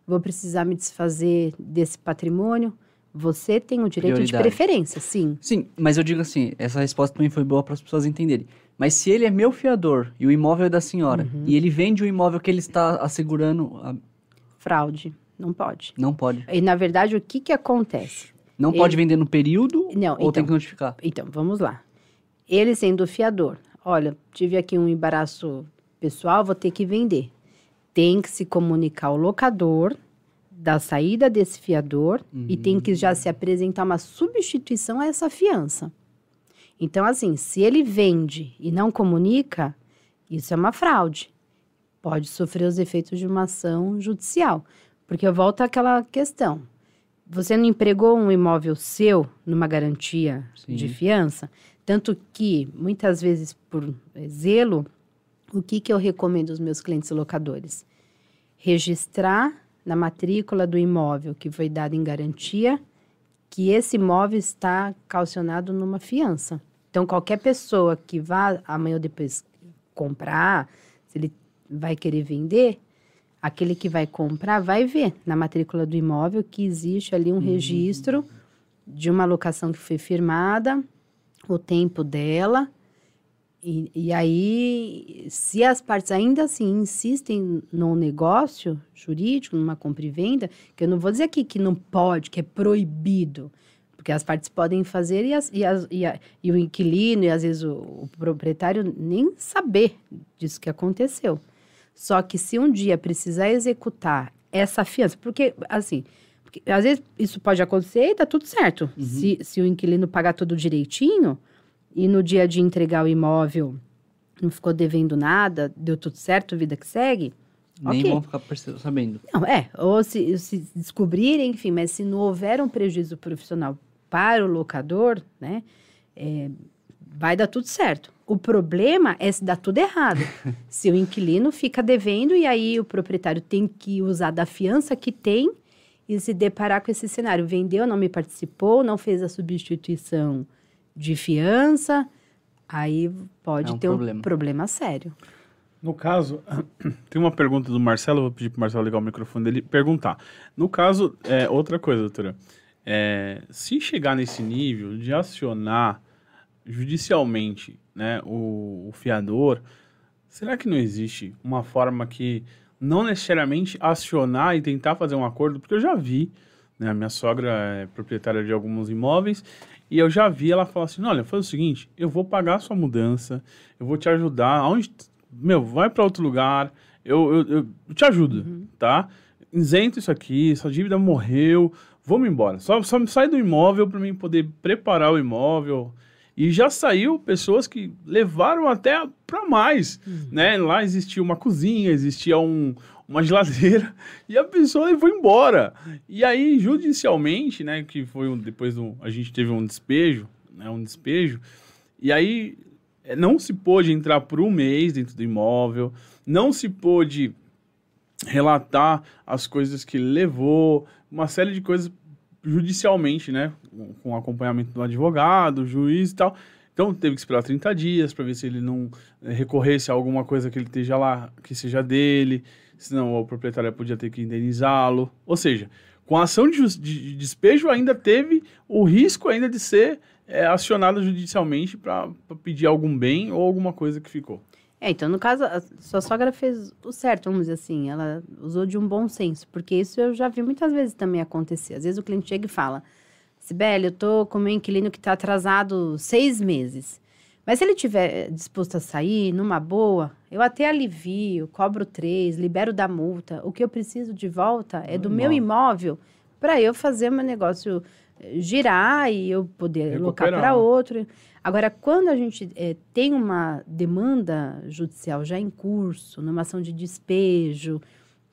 vou precisar me desfazer desse patrimônio. Você tem o direito Prioridade. de preferência, sim. Sim, mas eu digo assim, essa resposta também foi boa para as pessoas entenderem. Mas se ele é meu fiador e o imóvel é da senhora, uhum. e ele vende o imóvel que ele está assegurando. A... Fraude. Não pode. Não pode. E na verdade, o que, que acontece? Não ele... pode vender no período não, ou então, tem que notificar? Então, vamos lá. Ele sendo fiador, olha, tive aqui um embaraço pessoal, vou ter que vender. Tem que se comunicar ao locador da saída desse fiador uhum. e tem que já se apresentar uma substituição a essa fiança. Então, assim, se ele vende e não comunica, isso é uma fraude. Pode sofrer os efeitos de uma ação judicial. Porque eu volto àquela questão. Você não empregou um imóvel seu numa garantia Sim. de fiança? Tanto que, muitas vezes, por zelo, o que, que eu recomendo aos meus clientes locadores? Registrar na matrícula do imóvel que foi dado em garantia que esse imóvel está calcionado numa fiança. Então, qualquer pessoa que vá amanhã ou depois comprar, se ele vai querer vender, aquele que vai comprar vai ver na matrícula do imóvel que existe ali um uhum. registro de uma locação que foi firmada, o tempo dela. E, e aí, se as partes ainda assim insistem no negócio jurídico, numa compra e venda, que eu não vou dizer aqui que não pode, que é proibido, porque as partes podem fazer e, as, e, as, e, a, e o inquilino e às vezes o, o proprietário nem saber disso que aconteceu. Só que se um dia precisar executar essa fiança, porque assim, porque, às vezes isso pode acontecer e tá tudo certo. Uhum. Se, se o inquilino pagar tudo direitinho e no dia de entregar o imóvel não ficou devendo nada, deu tudo certo, vida que segue. Nem okay. vão ficar sabendo. Não, é. Ou se, se descobrirem, enfim, mas se não houver um prejuízo profissional para o locador, né? É, vai dar tudo certo. O problema é se dá tudo errado. *laughs* se o inquilino fica devendo e aí o proprietário tem que usar da fiança que tem e se deparar com esse cenário. Vendeu, não me participou, não fez a substituição de fiança, aí pode é um ter problema. um problema sério. No caso, *clears throat* tem uma pergunta do Marcelo, vou pedir para o Marcelo ligar o microfone dele perguntar. No caso, é, outra coisa, doutora. É, se chegar nesse nível de acionar judicialmente né, o, o fiador, será que não existe uma forma que não necessariamente acionar e tentar fazer um acordo? Porque eu já vi, né, a minha sogra é proprietária de alguns imóveis e eu já vi ela falar assim: olha, faz o seguinte, eu vou pagar a sua mudança, eu vou te ajudar, aonde, meu, vai para outro lugar, eu, eu, eu te ajudo, uhum. tá? Isento isso aqui, sua dívida morreu, vamos embora. Só, só sai do imóvel para mim poder preparar o imóvel. E já saiu pessoas que levaram até para mais, uhum. né? Lá existia uma cozinha, existia um, uma geladeira *laughs* e a pessoa foi embora. E aí, judicialmente, né, que foi um, depois do, a gente teve um despejo, né, um despejo, e aí é, não se pôde entrar por um mês dentro do imóvel, não se pôde relatar as coisas que levou, uma série de coisas judicialmente, né? Com acompanhamento do advogado, juiz e tal. Então teve que esperar 30 dias para ver se ele não eh, recorresse a alguma coisa que ele esteja lá, que seja dele, senão o proprietário podia ter que indenizá-lo. Ou seja, com a ação de, de, despejo ainda teve o risco ainda de ser é, acionado judicialmente para pedir algum bem ou alguma coisa que ficou. É, então, no caso, a sua sogra fez o certo, vamos dizer assim. Ela usou de um bom senso, porque isso eu já vi muitas vezes também acontecer. Às vezes o cliente chega e fala: Sibeli, eu tô com meu inquilino que está atrasado seis meses. Mas se ele tiver disposto a sair, numa boa, eu até alivio, cobro três, libero da multa. O que eu preciso de volta é do meu imóvel para eu fazer meu negócio eh, girar e eu poder alocar para outro. Agora, quando a gente é, tem uma demanda judicial já em curso, numa ação de despejo,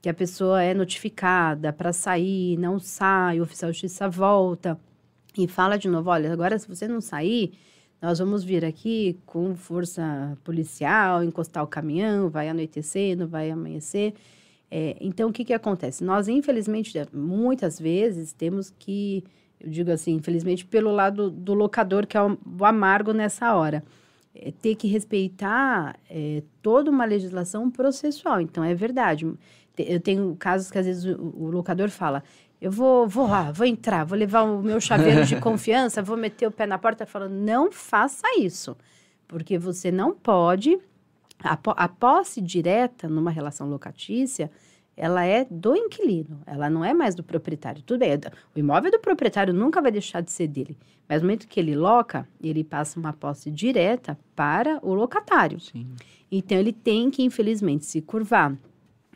que a pessoa é notificada para sair, não sai, o oficial de justiça volta e fala de novo: olha, agora se você não sair, nós vamos vir aqui com força policial, encostar o caminhão, vai anoitecer, não vai amanhecer. É, então, o que, que acontece? Nós, infelizmente, muitas vezes temos que eu digo assim, infelizmente, pelo lado do locador, que é o, amargo nessa hora. É ter que respeitar é, toda uma legislação processual. Então, é verdade. Eu tenho casos que às vezes o, o locador fala: eu vou, vou lá, vou entrar, vou levar o meu chaveiro de *laughs* confiança, vou meter o pé na porta falando, não faça isso, porque você não pode. A, a posse direta numa relação locatícia ela é do inquilino, ela não é mais do proprietário. Tudo bem, o imóvel do proprietário nunca vai deixar de ser dele, mas no momento que ele loca, ele passa uma posse direta para o locatário. Sim. Então ele tem que, infelizmente, se curvar.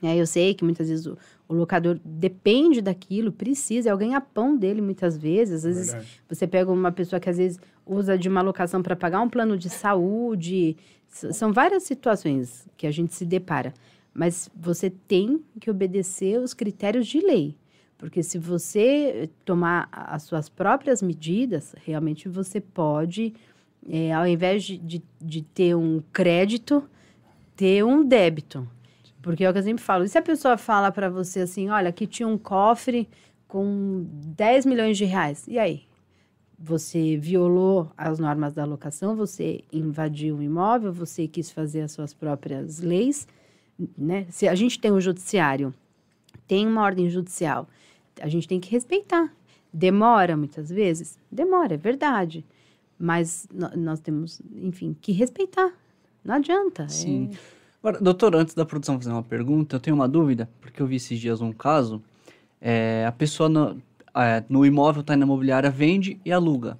É, eu sei que muitas vezes o, o, locador depende daquilo, precisa, é o ganha-pão dele muitas vezes. Às vezes Verdade. você pega uma pessoa que às vezes usa de uma locação para pagar um plano de saúde. São várias situações que a gente se depara. Mas você tem que obedecer os critérios de lei. Porque se você tomar as suas próprias medidas, realmente você pode, é, ao invés de, de, de, ter um crédito, ter um débito. Porque é o que eu sempre falo. E se a pessoa fala para você assim, olha, aqui tinha um cofre com 10 milhões de reais. E aí? Você violou as normas da locação, você invadiu o imóvel, você quis fazer as suas próprias leis né? Se a gente tem um judiciário, tem uma ordem judicial, a gente tem que respeitar. Demora muitas vezes? Demora, é verdade. Mas nós temos, enfim, que respeitar. Não adianta. Sim. É... Agora, doutor, antes da produção fazer uma pergunta, eu tenho uma dúvida, porque eu vi esses dias um caso. É, a pessoa no, é, no imóvel está na imobiliária, vende e aluga.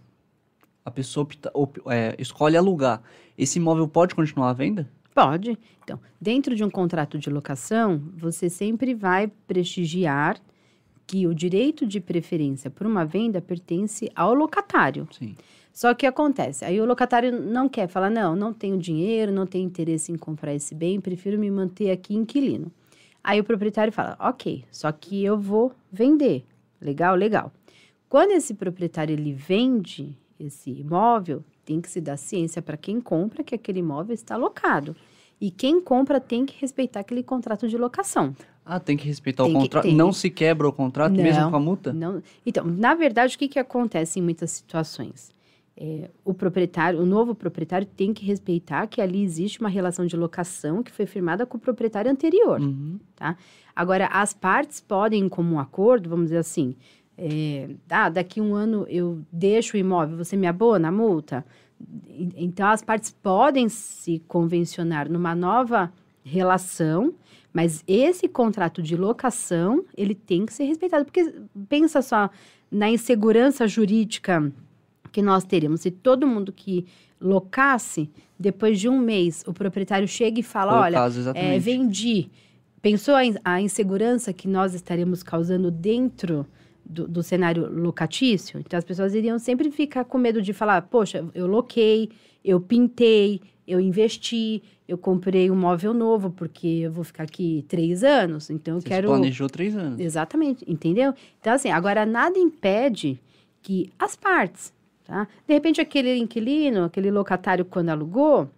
A pessoa opta, op, é, escolhe alugar. Esse imóvel pode continuar à venda? Pode. Então, dentro de um contrato de locação, você sempre vai prestigiar que o direito de preferência por uma venda pertence ao locatário. Sim. Só que acontece, aí o locatário não quer, fala, não, não tenho dinheiro, não tenho interesse em comprar esse bem, prefiro me manter aqui inquilino. Aí o proprietário fala, ok, só que eu vou vender. Legal, legal. Quando esse proprietário ele vende esse imóvel, tem que se dar ciência para quem compra que aquele imóvel está locado. E quem compra tem que respeitar aquele contrato de locação. Ah, tem que respeitar tem o contrato. Não se quebra o contrato não, mesmo com a multa? Não. Então, na verdade, o que, que acontece em muitas situações? é, o proprietário, o novo proprietário tem que respeitar que ali existe uma relação de locação que foi firmada com o proprietário anterior, Uhum. tá? Agora, as partes podem, em comum acordo, vamos dizer assim, é, ah, daqui um ano eu deixo o imóvel, você me abona a multa? Então, as partes podem se convencionar numa nova relação, mas esse contrato de locação, ele tem que ser respeitado. Porque pensa só na insegurança jurídica que nós teríamos. Se todo mundo que locasse, depois de um mês, o proprietário chega e fala, Foi olha, caso, é, vendi. Pensou a in- a insegurança que nós estaremos causando dentro do, do cenário locatício? Então, as pessoas iriam sempre ficar com medo de falar, poxa, eu loquei, eu pintei, eu investi, eu comprei um móvel novo, porque eu vou ficar aqui três anos, então eu Você quero... planejou três anos. Exatamente, entendeu? Então, assim, agora nada impede que as partes, tá? De repente, aquele inquilino, aquele locatário, quando alugou,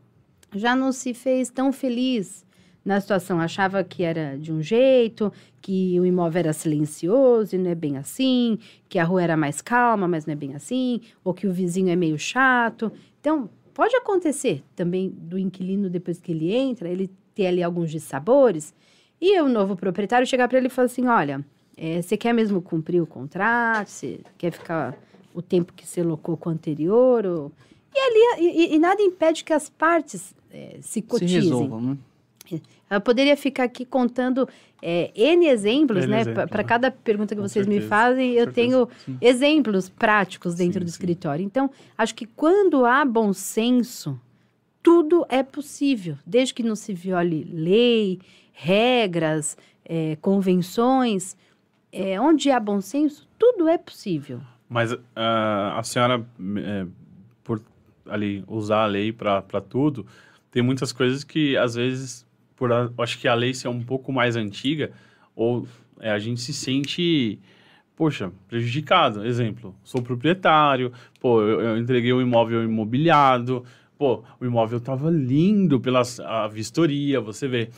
já não se fez tão feliz na situação. Achava que era de um jeito, que o imóvel era silencioso e não é bem assim, que a rua era mais calma, mas não é bem assim, ou que o vizinho é meio chato. Então, pode acontecer também do inquilino, depois que ele entra, ele ter ali alguns dissabores, e o novo proprietário chegar para ele e falar assim: olha, eh, você quer mesmo cumprir o contrato? Você quer ficar o tempo que você locou com o anterior? Ou... E ali, e, e- nada impede que as partes eh, se Se cotizem. resolvam, né? Eu poderia ficar aqui contando eh, N exemplos, N né? Para né? cada pergunta que Com vocês me certeza, fazem, eu tenho exemplos práticos dentro Sim, do sim. escritório. Então, acho que quando há bom senso, tudo é possível, desde que não se viole lei, regras, eh, convenções. Eh, onde há bom senso, tudo é possível. Mas ah, a senhora, é, por ali usar a lei para tudo, tem muitas coisas que às vezes, por a- acho que a lei ser um pouco mais antiga, ou é, a gente se sente, poxa, prejudicado. Exemplo, sou proprietário, pô, eu, eu entreguei um imóvel imobiliado, pô, o imóvel tava lindo pela a vistoria, você vê.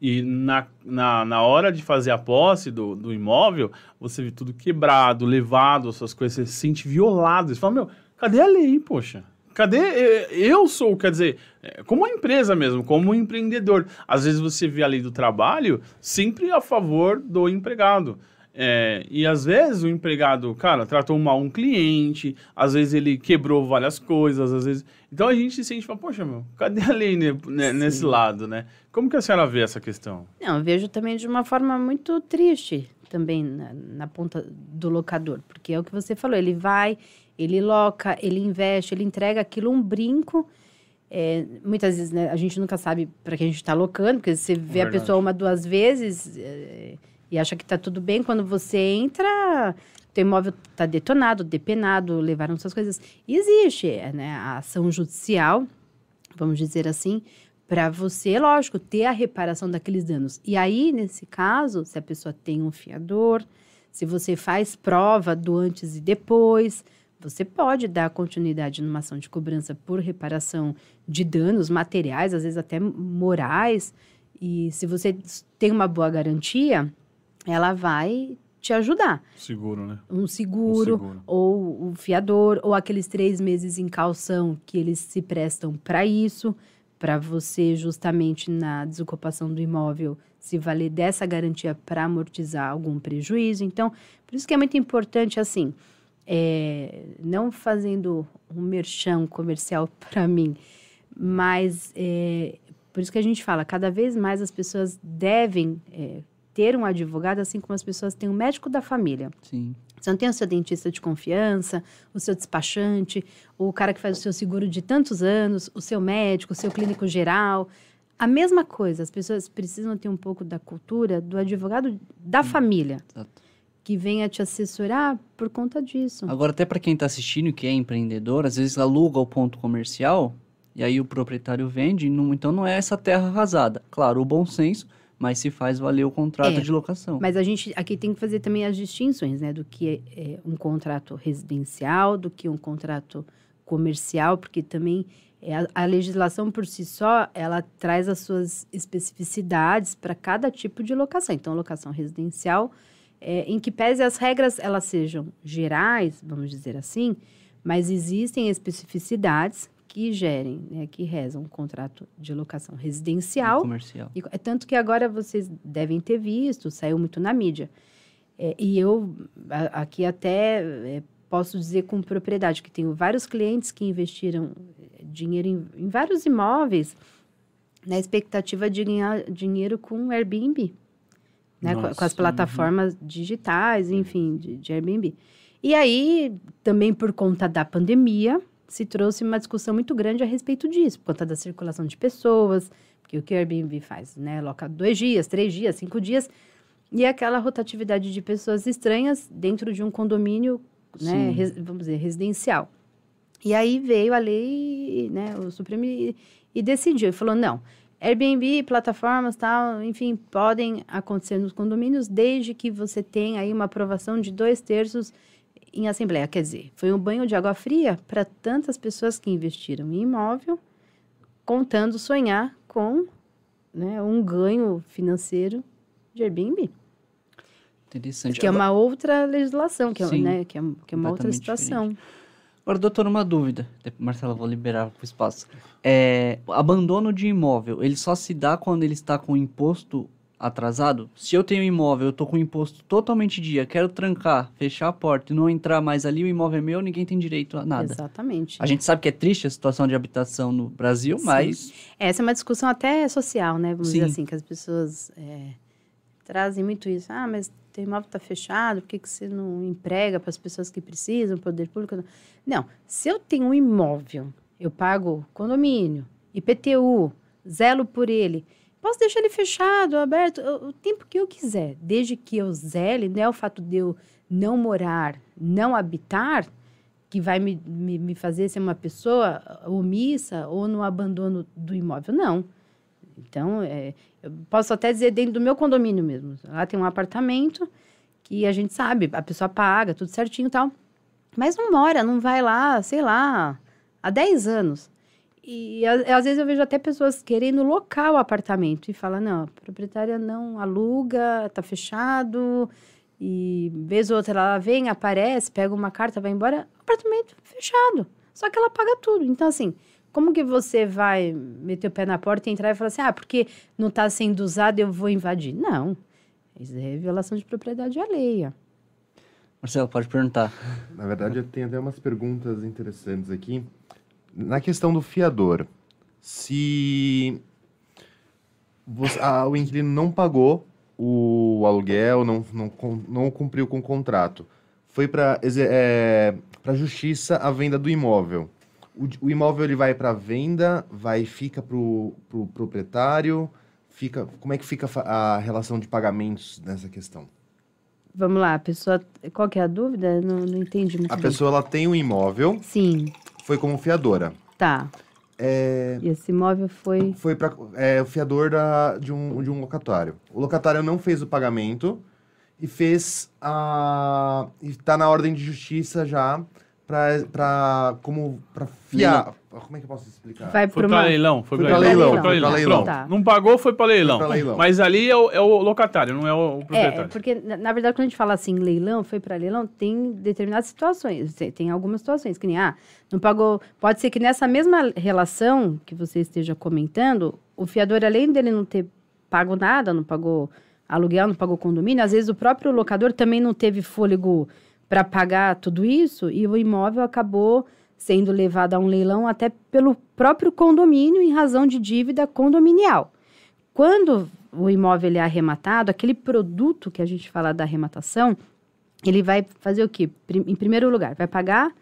E na, na, na hora de fazer a posse do, do imóvel, você vê tudo quebrado, levado, as suas coisas, você se sente violado. Você fala, meu, cadê a lei, poxa? Cadê? eh, Eu sou, quer dizer, eh, como uma empresa mesmo, como um empreendedor. Às vezes você vê a lei do trabalho sempre a favor do empregado. É, e às vezes o empregado, cara, tratou mal um cliente, às vezes ele quebrou várias coisas, às vezes. Então a gente se sente, fala, poxa, meu, cadê a lei ne- né, nesse lado, né? Como que a senhora vê essa questão? Não, eu vejo também de uma forma muito triste também na, na ponta do locador, porque é o que você falou, ele vai, ele loca, ele investe, ele entrega aquilo um brinco. É, muitas vezes né, a gente nunca sabe para que a gente está locando, porque você vê a pessoa uma, duas vezes é, e acha que está tudo bem. Quando você entra, teu imóvel está detonado, depenado, levaram suas coisas. E existe é, né, a ação judicial, vamos dizer assim, para você, lógico, ter a reparação daqueles danos. E aí, nesse caso, se a pessoa tem um fiador, se você faz prova do antes e depois, você pode dar continuidade numa ação de cobrança por reparação de danos materiais, às vezes até morais. E se você tem uma boa garantia, ela vai te ajudar. Seguro, né? Um Um seguro, seguro. ou o fiador, ou aqueles três meses em calção que eles se prestam para isso, para você justamente na desocupação do imóvel se valer dessa garantia para amortizar algum prejuízo. Então, por isso que é muito importante assim, é, não fazendo um merchan comercial *laughs* para mim, mas é, por isso que a gente fala, cada vez mais as pessoas devem é, ter um advogado, assim como as pessoas têm um médico da família. Sim. Você não tem o seu dentista de confiança, o seu despachante, o cara que faz o seu seguro de tantos anos, o seu médico, o seu clínico geral. A mesma coisa, as pessoas precisam ter um pouco da cultura do advogado da família, Exato. Que venha te assessorar por conta disso. Agora, até para quem está assistindo que é empreendedor, às vezes aluga o ponto comercial e aí o proprietário vende, não- então não é essa terra arrasada. Claro, o bom senso, mas se faz valer o contrato É, de locação. Mas a gente aqui tem que fazer também as distinções, né? Do que é, é um contrato residencial, do que um contrato comercial, porque também é, a, a legislação por si só, ela traz as suas especificidades para cada tipo de locação. Então, locação residencial, é, em que pese as regras elas sejam gerais, vamos dizer assim, Mas existem especificidades que gerem, né, que rezam um contrato de locação residencial. Comercial. E, é tanto que agora vocês devem ter visto, saiu muito na mídia. É, e eu a, aqui até é, posso dizer com propriedade que tenho vários clientes que investiram dinheiro em, em vários imóveis na expectativa de ganhar dinheiro com Airbnb, né, com, com, as Nossa, plataformas digitais, enfim, de, de Airbnb. E aí, também por conta da pandemia, se trouxe uma discussão muito grande a respeito disso, por conta da circulação de pessoas, porque o que o Airbnb faz, né? Loca dois dias, três dias, cinco dias, e aquela rotatividade de pessoas estranhas dentro de um condomínio, né? Res- vamos dizer, residencial. E aí veio a lei, né? O Supremo e, e decidiu, e falou, não, Airbnb, plataformas, tal, enfim, podem acontecer nos condomínios desde que você tenha aí uma aprovação de dois terços em assembleia. Quer dizer, foi um banho de água fria para tantas pessoas que investiram em imóvel, contando sonhar com né, um ganho financeiro de Airbnb. Interessante. Que é uma outra legislação, que é, né, que é, que é uma outra situação. Agora, doutor, uma dúvida. Eu vou liberar o espaço. É, abandono de imóvel, ele só se dá quando ele está com imposto atrasado? Se eu tenho imóvel, eu tô com imposto totalmente dia, quero trancar, fechar a porta e não entrar mais ali, o imóvel é meu, ninguém tem direito a nada. Exatamente. A gente sabe que é triste a situação de habitação no Brasil, Sim. mas Essa é uma discussão até social, né? Vamos Sim. dizer assim, que as pessoas é, trazem muito isso. Ah, mas teu imóvel está fechado, por que, que você não emprega para as pessoas que precisam, poder público? Não. não, se eu tenho um imóvel, eu pago condomínio, IPTU, zelo por ele, posso deixar ele fechado, aberto, o, tempo que eu quiser, desde que eu zele, não é o fato de eu não morar, não habitar, que vai me, me, me fazer ser uma pessoa omissa ou no abandono do imóvel. Não. Então, é, eu posso até dizer dentro do meu condomínio mesmo. Lá tem um apartamento que a gente sabe, a pessoa paga, tudo certinho e tal. Mas não mora, não vai lá, sei lá, há 10 anos. E às vezes eu vejo até pessoas querendo locar o apartamento e fala não, a proprietária não aluga, tá fechado. E vez ou outra ela vem, aparece, pega uma carta, vai embora, apartamento fechado. Só que ela paga tudo. Então, assim, como que você vai meter o pé na porta e entrar e falar assim, ah, porque não está sendo usado, eu vou invadir? Não. Isso é violação de propriedade alheia. Marcelo, pode perguntar. Na verdade, tem até umas perguntas interessantes aqui. Na questão do fiador, se você- ah, o inquilino não pagou o aluguel, não, não, não cumpriu com o contrato, foi para a justiça a venda do imóvel. O, o imóvel ele vai para venda, vai fica para o pro proprietário, fica como é que fica a relação de pagamentos nessa questão? Vamos lá, a pessoa. Qual que é a dúvida? Não, não entendi muito A bem. pessoa ela tem um imóvel, Sim, foi como fiadora. tá. É, E esse imóvel foi. foi para é, o fiador da, de, um, de um locatário. O locatário não fez o pagamento e fez a. e tá na ordem de justiça já para para como para fiar. Como é que eu posso explicar? Vai Foi para pra leilão, foi, Foi pra pra leilão. leilão, Foi pra foi pra leilão. leilão. Tá. Não pagou, foi pra leilão. Foi pra leilão. Mas ali é o, é o locatário, não é o É, proprietário. porque, na na verdade, quando a gente fala assim, leilão, foi para leilão, tem determinadas situações. Tem, tem algumas situações, que nem, ah, não pagou. Pode ser que nessa mesma relação que você esteja comentando, o fiador, além dele não ter pago nada, não pagou aluguel, não pagou condomínio, às vezes o próprio locador também não teve fôlego para pagar tudo isso e o imóvel acabou sendo levado a um leilão até pelo próprio condomínio em razão de dívida condominial. Quando o imóvel é arrematado, aquele produto que a gente fala da arrematação, ele vai fazer o quê? Em primeiro lugar, vai pagar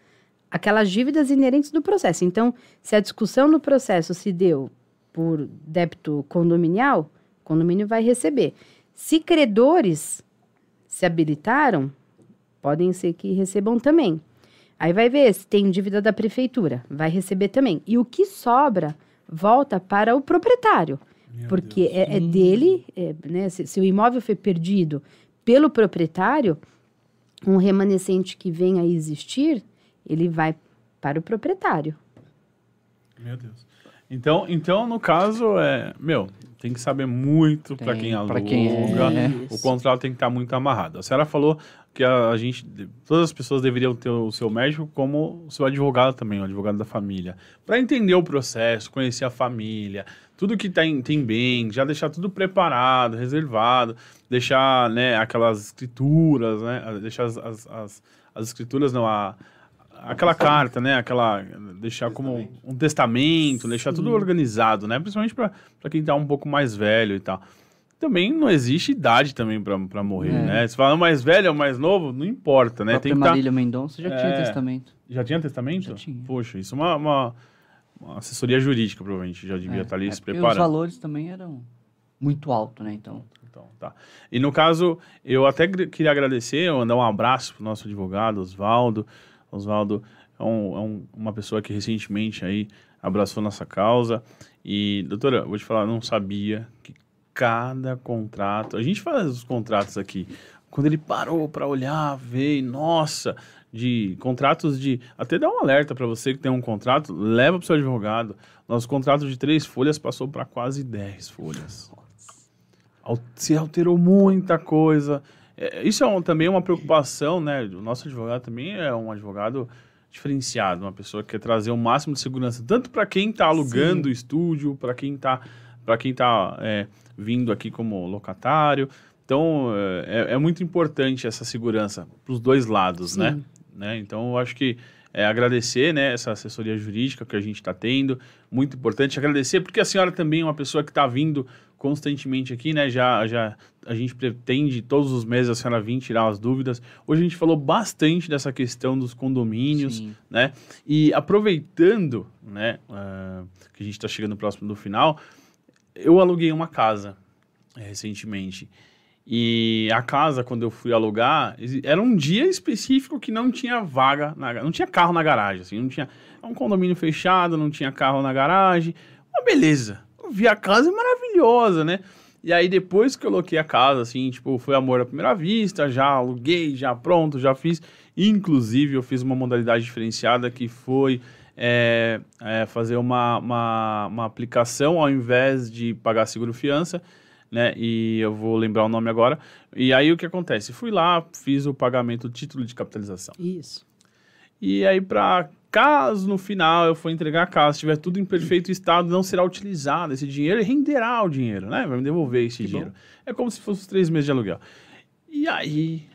aquelas dívidas inerentes do processo. Então, se a discussão no processo se deu por débito condominial, o condomínio vai receber. Se credores se habilitaram, podem ser que recebam também. Aí vai ver se tem dívida da prefeitura, vai receber também. E o que sobra volta para o proprietário, porque é, é dele, é, né? Se, se o imóvel foi perdido pelo proprietário, um remanescente que venha a existir, ele vai para o proprietário. Meu Deus. Então, então, no caso, é. Meu, Tem que saber muito para quem aluga. quem é. O contrato tem que estar muito amarrado. A senhora falou que a, a gente, todas as pessoas deveriam ter o seu médico como o seu advogado também, o advogado da família, para entender o processo, conhecer a família, tudo que tem, tem bem, já deixar tudo preparado, reservado, deixar né, aquelas escrituras, né, deixar as, as, as, as escrituras, não, a, aquela carta, né, aquela, deixar como um testamento, deixar tudo organizado, né, principalmente para quem está um pouco mais velho e tal também não existe idade também para morrer, é. né? Se fala mais velho ou mais novo, não importa, né? Tem que tá Marília tá... Mendonça já é... tinha testamento. Já tinha testamento? Já tinha. Poxa, isso é uma, uma, uma assessoria jurídica, provavelmente, já devia é, estar tá ali é se preparando. os valores também eram muito altos, né? Então... Então, tá. E no caso, eu até queria agradecer, mandar um abraço pro nosso advogado, Oswaldo. Oswaldo é, um, é um, uma pessoa que recentemente aí abraçou nossa causa. E, doutora, vou te falar, não sabia que cada contrato. A gente faz os contratos aqui. Quando ele parou para olhar, ver, nossa, de contratos de. Até dá um alerta para você que tem um contrato, leva para o seu advogado. Nosso contrato de três folhas passou para quase dez folhas. Se alterou muita coisa. É, isso é um, também uma preocupação, né? O nosso advogado também é um advogado diferenciado, uma pessoa que quer trazer o máximo de segurança, tanto para quem está alugando o estúdio, para quem está para quem está é, vindo aqui como locatário. Então, é, é muito importante essa segurança para os dois lados, né? né? Então, eu acho que é, agradecer né, essa assessoria jurídica que a gente está tendo, muito importante agradecer, porque a senhora também é uma pessoa que está vindo constantemente aqui, né? Já, já a gente pretende todos os meses a senhora vir tirar as dúvidas. Hoje a gente falou bastante dessa questão dos condomínios, Sim. né? E aproveitando, né, uh, que a gente está chegando próximo do final, eu aluguei uma casa é, recentemente. E a casa, quando eu fui alugar, era um dia específico que não tinha vaga, na, não tinha carro na garagem, assim, não tinha. É um condomínio fechado, não tinha carro na garagem. Uma beleza. Eu vi a casa maravilhosa, né? E aí, depois que eu coloquei a casa, assim, tipo, foi amor à primeira vista, já aluguei, já pronto, já fiz. Inclusive, eu fiz uma modalidade diferenciada que foi é, é fazer uma, uma, uma, aplicação ao invés de pagar seguro fiança, né? E eu vou lembrar o nome agora. E aí o que acontece? Fui lá, fiz o pagamento do título de capitalização. Isso. E aí, para caso no final eu for entregar a casa, estiver tudo em perfeito estado, não será utilizado esse dinheiro e renderá o dinheiro, né? Vai me devolver esse que dinheiro. Bom. É como se fosse os três meses de aluguel. E aí,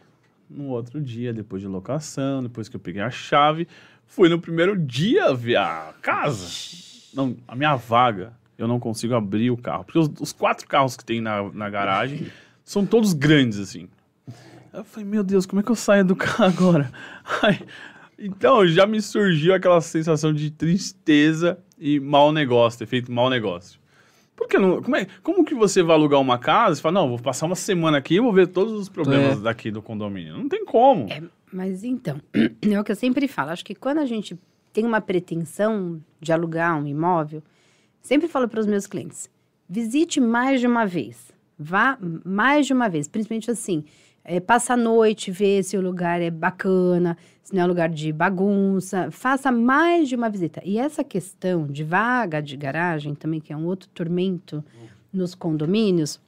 no outro dia, depois de locação, depois que eu peguei a chave, Fui no primeiro dia ver a casa. Não, a minha vaga, eu não consigo abrir o carro. Porque os, os quatro carros que tem na, na garagem são todos grandes, assim. Eu falei, meu Deus, como é que eu saio do carro agora? *laughs* Ai, então, já me surgiu aquela sensação de tristeza e mau negócio, ter feito mau negócio. Porque não, como, é, como que você vai alugar uma casa e fala, não, vou passar uma semana aqui e vou ver todos os problemas é. daqui do condomínio? Não tem como. É, mas então, *clears throat* é o que eu sempre falo. Acho que quando a gente tem uma pretensão de alugar um imóvel, sempre falo para os meus clientes: visite mais de uma vez. Vá mais de uma vez. Principalmente assim, é, passa a noite, vê se o lugar é bacana, se não é lugar de bagunça. Faça mais de uma visita. E essa questão de vaga de garagem também, que é um outro tormento nos condomínios,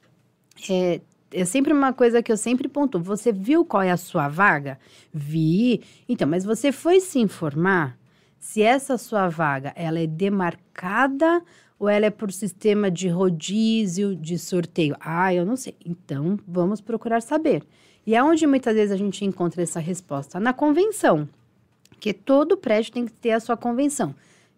é, é sempre uma coisa que eu sempre ponto. Você viu qual é a sua vaga? Vi. Então, mas você foi se informar se essa sua vaga ela é demarcada ou ela é por sistema de rodízio, de sorteio? Ah, eu não sei. Então, vamos procurar saber. E aonde muitas vezes a gente encontra essa resposta? Na convenção. Que todo prédio tem que ter a sua convenção.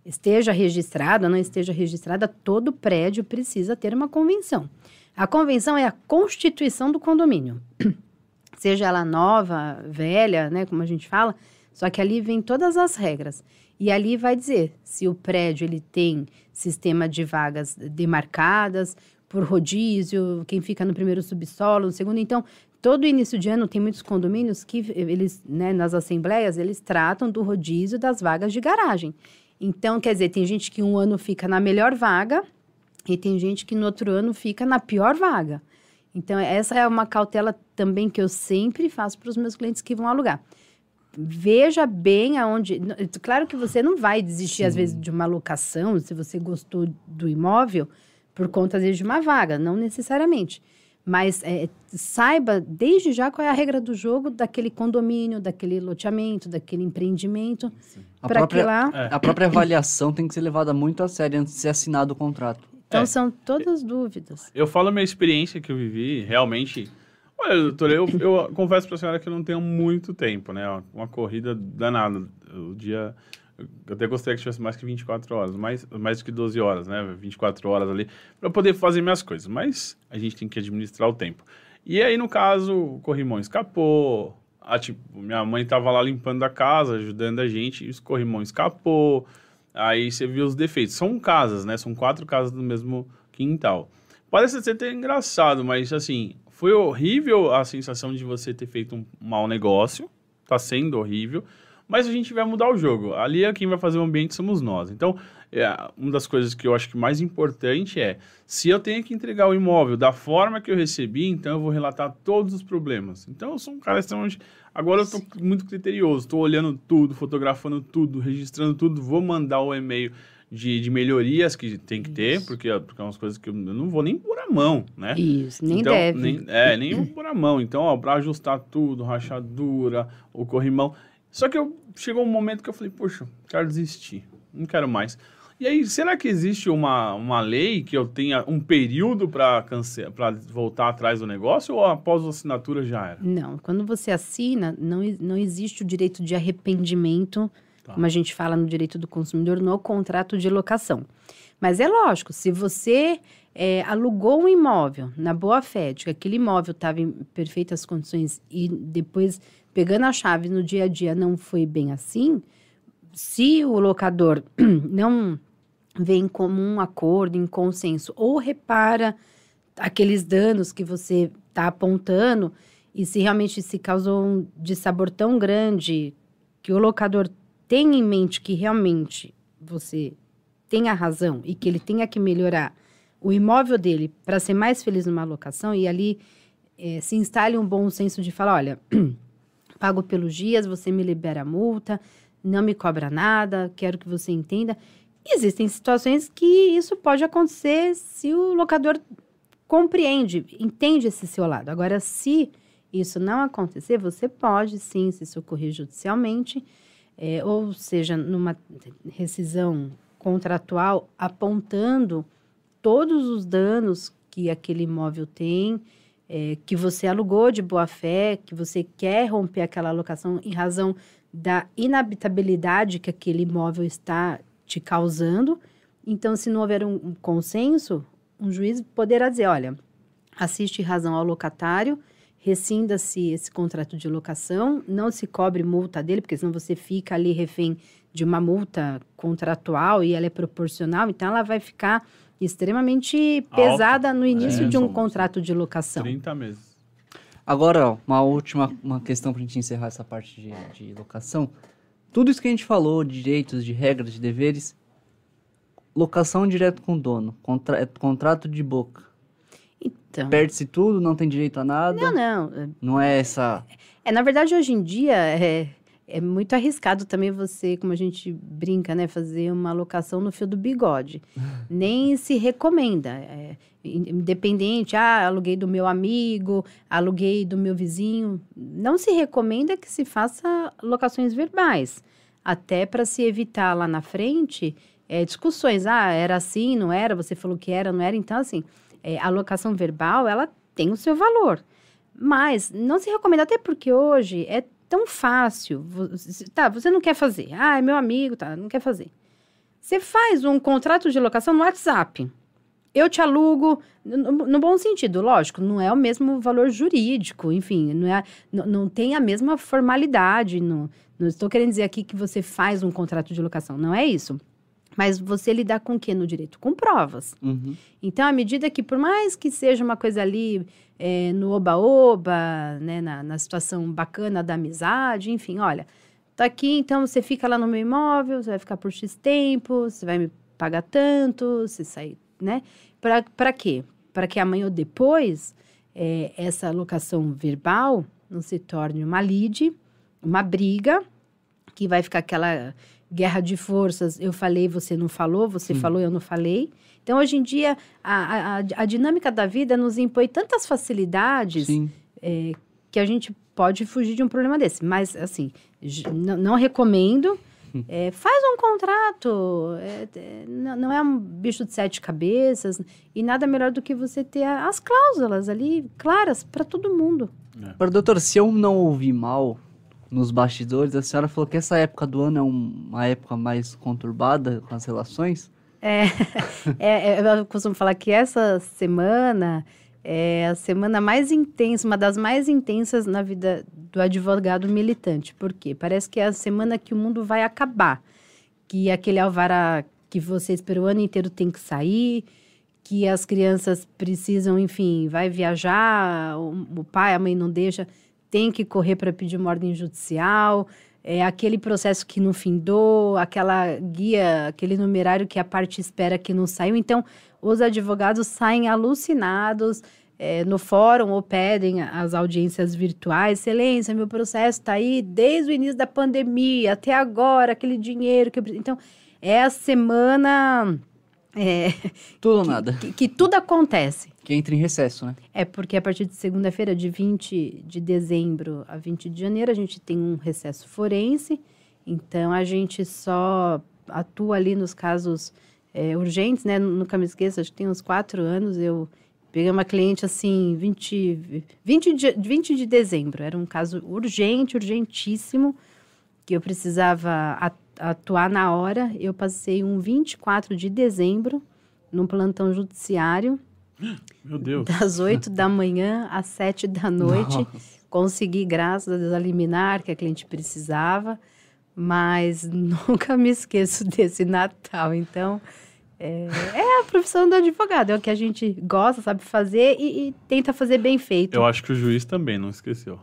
Esteja registrada, não esteja registrada, todo prédio precisa ter uma convenção. A convenção é a constituição do condomínio. *clears throat* Seja ela nova, velha, né, como a gente fala, só que ali vem todas as regras. E ali vai dizer se o prédio ele tem sistema de vagas demarcadas por rodízio, quem fica no primeiro subsolo, no segundo. Então, todo início de ano tem muitos condomínios que eles, né, nas assembleias, eles tratam do rodízio das vagas de garagem. Então, quer dizer, tem gente que um ano fica na melhor vaga e tem gente que no outro ano fica na pior vaga. Então, essa é uma cautela também que eu sempre faço para os meus clientes que vão alugar. Veja bem aonde. Claro que você não vai desistir, Sim. às vezes, de uma locação, se você gostou do imóvel, por conta às vezes, de uma vaga, não necessariamente. Mas é, saiba desde já qual é a regra do jogo daquele condomínio, daquele loteamento, daquele empreendimento. A Para que própria, lá. É. a própria avaliação tem que ser levada muito a sério antes de ser assinado o contrato. Então É. são todas dúvidas. Eu falo a minha experiência que eu vivi, realmente. Olha, doutora, eu, eu confesso pra senhora que eu não tenho muito tempo, né? Uma corrida danada. O dia. Eu até gostaria que tivesse mais que 24 horas, mais, mais do que 12 horas, né? 24 horas ali, para poder fazer minhas coisas. Mas a gente tem que administrar o tempo. E aí, no caso, o corrimão escapou. A, tipo, minha mãe tava lá limpando a casa, ajudando a gente, e o corrimão escapou. Aí você viu os defeitos. São casas, né? São quatro casas do mesmo quintal. Parece ser até engraçado, mas assim, foi horrível a sensação de você ter feito um mau negócio. Tá sendo horrível. Mas a gente vai mudar o jogo. Ali é quem vai fazer o ambiente somos nós. Então, é, uma das coisas que eu acho que mais importante é, se eu tenho que entregar o imóvel da forma que eu recebi, então eu vou relatar todos os problemas. Então, eu sou um cara extremamente... Agora eu tô muito criterioso, tô olhando tudo, fotografando tudo, registrando tudo, vou mandar o e-mail de, de melhorias que tem que ter, porque, porque é umas coisas que eu não vou nem pôr a mão, né? Isso, nem Então, deve. nem- é, nem vou pôr a mão. Então, ó, pra ajustar tudo, rachadura, o corrimão. Só que eu, chegou um momento que eu falei, poxa, quero desistir, não quero mais. E aí, será que existe uma, uma lei que eu tenha um período para voltar atrás do negócio ou após a assinatura já era? Não, quando você assina, não, não existe o direito de arrependimento, Tá. como a gente fala no direito do consumidor, no contrato de locação. Mas é lógico, se você é, alugou um imóvel na boa fé, de que aquele imóvel estava em perfeitas condições e depois, pegando a chave no dia a dia, não foi bem assim, se o locador *clears throat* não vem como um acordo, em consenso, ou repara aqueles danos que você está apontando, e se realmente se causou um dissabor tão grande que o locador tem em mente que realmente você tem a razão e que ele tenha que melhorar o imóvel dele para ser mais feliz numa locação e ali eh, se instale um bom senso de falar, olha, *clears throat* pago pelos dias, você me libera a multa, não me cobra nada, quero que você entenda. Existem situações que isso pode acontecer se o locador compreende, entende esse seu lado. Agora, se isso não acontecer, você pode sim se socorrer judicialmente, eh, ou seja, numa rescisão contratual, apontando todos os danos que aquele imóvel tem, eh, que você alugou de boa fé, que você quer romper aquela locação em razão da inabitabilidade que aquele imóvel está te causando. Então, se não houver um, um consenso, um juiz poderá dizer, olha, assiste razão ao locatário, rescinda-se esse contrato de locação, não se cobre multa dele, porque senão você fica ali refém de uma multa contratual e ela é proporcional, então ela vai ficar extremamente Alta. pesada no início É, de um contrato de locação. 30 meses. Agora, uma última uma questão pra gente encerrar essa parte de, de locação. Tudo isso que a gente falou, de direitos, de regras, de deveres, locação direto com o dono, contra, é contrato de boca. Então, Perde-se tudo, não tem direito a nada. não, não. Não é essa. É, na verdade, hoje em dia é, é muito arriscado também você, como a gente brinca, né, fazer uma locação no fio do bigode. *laughs* Nem se recomenda. É, independente, ah, aluguei do meu amigo, aluguei do meu vizinho. Não se recomenda que se faça locações verbais. Até para se evitar lá na frente é, discussões. Ah, era assim, não era? Você falou que era, não era? Então, assim, é, a locação verbal, ela tem o seu valor. Mas não se recomenda, até porque hoje é tão fácil. Você, tá, você não quer fazer. Ah, é meu amigo, tá, não quer fazer. Você faz um contrato de locação no WhatsApp. Eu te alugo, no, no bom sentido, lógico, não é o mesmo valor jurídico, enfim, não, é, não, não tem a mesma formalidade. Não, não estou querendo dizer aqui que você faz um contrato de locação, não é isso. Mas você lidar com o que no direito? Com provas. Uhum. Então, à medida que, por mais que seja uma coisa ali é, no oba-oba, né, na, na situação bacana da amizade, enfim, olha, tá aqui, então você fica lá no meu imóvel, você vai ficar por X tempo, você vai me pagar tanto, você sai, né? Para quê? Para que amanhã ou depois é, essa locação verbal não se torne uma lide, uma briga, que vai ficar aquela guerra de forças, eu falei, você não falou, você falou, eu não falei. Então, hoje em dia, a, a, a dinâmica da vida nos impõe tantas facilidades é, que a gente pode fugir de um problema desse. Mas, assim, não recomendo. É, faz um contrato, é, é, não é um bicho de sete cabeças, e nada melhor do que você ter as cláusulas ali claras para todo mundo. É. Para doutor, se eu não ouvi mal nos bastidores, a senhora falou que essa época do ano é uma época mais conturbada com as relações? É, *laughs* é, é, eu costumo falar que essa semana é a semana mais intensa, uma das mais intensas na vida do advogado militante. Por quê? Parece que é a semana que o mundo vai acabar. Que aquele alvará que você esperou o ano inteiro tem que sair, que as crianças precisam, enfim, vai viajar, o, o pai, a mãe não deixa, tem que correr para pedir uma ordem judicial. É aquele processo que não findou, aquela guia, aquele numerário que a parte espera que não saiu. Então, os advogados saem alucinados é, no fórum ou pedem as audiências virtuais. Excelência, meu processo está aí desde o início da pandemia até agora, aquele dinheiro que eu... Então, é a semana... É, tudo ou nada. Que, que, tudo acontece. Que entra em recesso, né? É, porque a partir de segunda-feira, de 20 de dezembro a 20 de janeiro, a gente tem um recesso forense. Então, a gente só atua ali nos casos é, urgentes, né? Nunca me esqueço, acho que tem uns quatro anos, eu peguei uma cliente assim, 20, 20, de, 20 de dezembro. Era um caso urgente, urgentíssimo, que eu precisava atuar na hora. Eu passei um 24 de dezembro num plantão judiciário. *gasps* Meu Deus. Das 8 da manhã às 7 da noite. Nossa. Consegui, graças a Deus, a liminar que a cliente precisava. Mas *laughs* nunca me esqueço desse Natal. Então, é, é, a profissão do advogado, é o que a gente gosta, sabe fazer e, e, tenta fazer bem feito. Eu acho que o juiz também não esqueceu.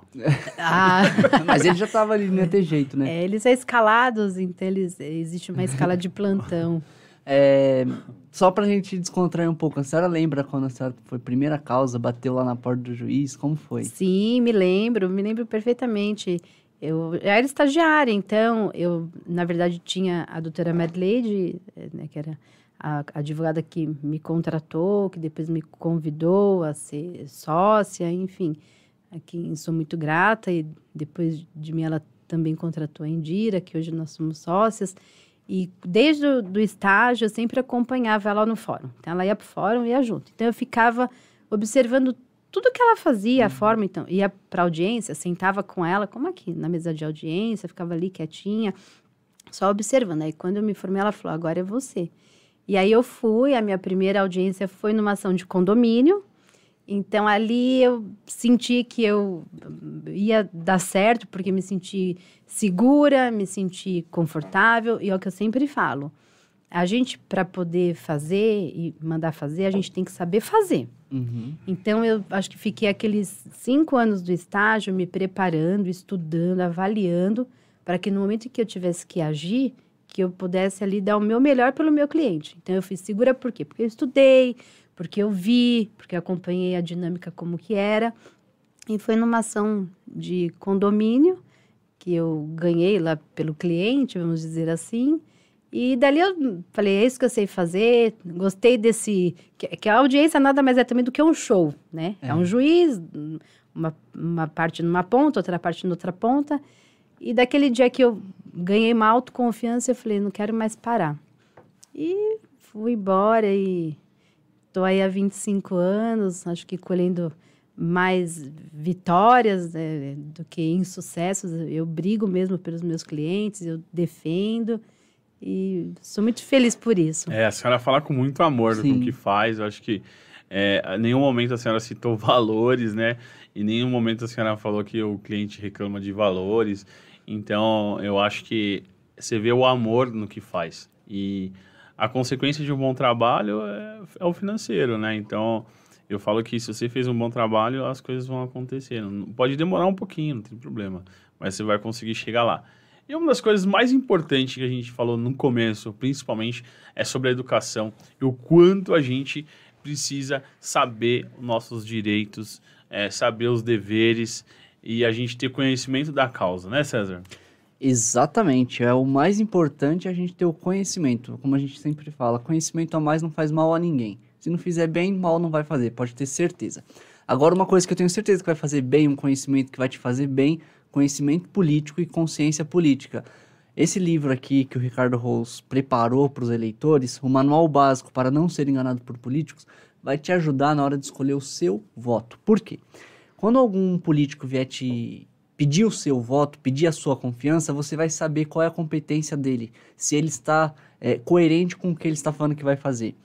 Ah. *laughs* Mas ele já estava ali, não ia ter jeito, né? É, eles são escalados, então eles, existe uma escala de plantão. *laughs* É, só pra gente descontrair um pouco, a senhora lembra quando a senhora foi primeira causa, bateu lá na porta do juiz? Como foi? Sim, me lembro, me lembro perfeitamente. Eu, eu era estagiária, então eu, na verdade, tinha a doutora Madeleine, né, que era a, a advogada que me contratou, que depois me convidou a ser sócia, enfim, a quem sou muito grata. E depois de mim, ela também contratou a Indira, que hoje nós somos sócias. E desde o do estágio, eu sempre acompanhava ela no fórum. Então, ela ia para o fórum e ia junto. Então, eu ficava observando tudo que ela fazia, a uhum. forma, então, ia para audiência, sentava com ela, como aqui, na mesa de audiência, ficava ali quietinha, só observando. Aí, quando eu me formei, ela falou: agora é você. E aí eu fui, a minha primeira audiência foi numa ação de condomínio. Então ali eu senti que eu ia dar certo, porque me senti segura, me senti confortável, e é o que eu sempre falo. A gente, para poder fazer e mandar fazer, a gente tem que saber fazer. Uhum. Então, eu acho que fiquei aqueles cinco anos do estágio me preparando, estudando, avaliando, para que no momento em que eu tivesse que agir, que eu pudesse ali dar o meu melhor pelo meu cliente. Então eu fiz segura por quê? Porque eu estudei, porque eu vi, porque eu acompanhei a dinâmica como que era. E foi numa ação de condomínio que eu ganhei lá pelo cliente, vamos dizer assim. E dali eu falei, é isso que eu sei fazer, gostei desse... Que, que a audiência nada mais é também do que um show, né? É, é um juiz, uma, uma parte numa ponta, outra parte noutra ponta. E daquele dia que eu ganhei uma autoconfiança, eu falei, não quero mais parar. E fui embora e estou aí há 25 anos, acho que colhendo mais vitórias né, do que insucessos. Eu brigo mesmo pelos meus clientes, eu defendo e sou muito feliz por isso. É, a senhora fala com muito amor Sim. do que faz, eu acho que é, em nenhum momento a senhora citou *laughs* valores, né? Em nenhum momento a senhora falou que o cliente reclama de valores. Então, eu acho que você vê o amor no que faz. E a consequência de um bom trabalho é, é, o financeiro, né? Então, eu falo que se você fez um bom trabalho, as coisas vão acontecer. Pode demorar um pouquinho, não tem problema, mas você vai conseguir chegar lá. E uma das coisas mais importantes que a gente falou no começo, principalmente, é sobre a educação e o quanto a gente precisa saber os nossos direitos, é, saber os deveres e a gente ter conhecimento da causa, né, César? Exatamente. É o mais importante é a gente ter o conhecimento. Como a gente sempre fala, conhecimento a mais não faz mal a ninguém. Se não fizer bem, mal não vai fazer, pode ter certeza. Agora, uma coisa que eu tenho certeza que vai fazer bem, um conhecimento que vai te fazer bem, conhecimento político e consciência política. Esse livro aqui que o Ricardo Rose preparou para os eleitores, o Manual Básico para não ser enganado por políticos, vai te ajudar na hora de escolher o seu voto. Por quê? Quando algum político vier te pedir o seu voto, pedir a sua confiança, você vai saber qual é a competência dele, se ele está é, coerente com o que ele está falando que vai fazer.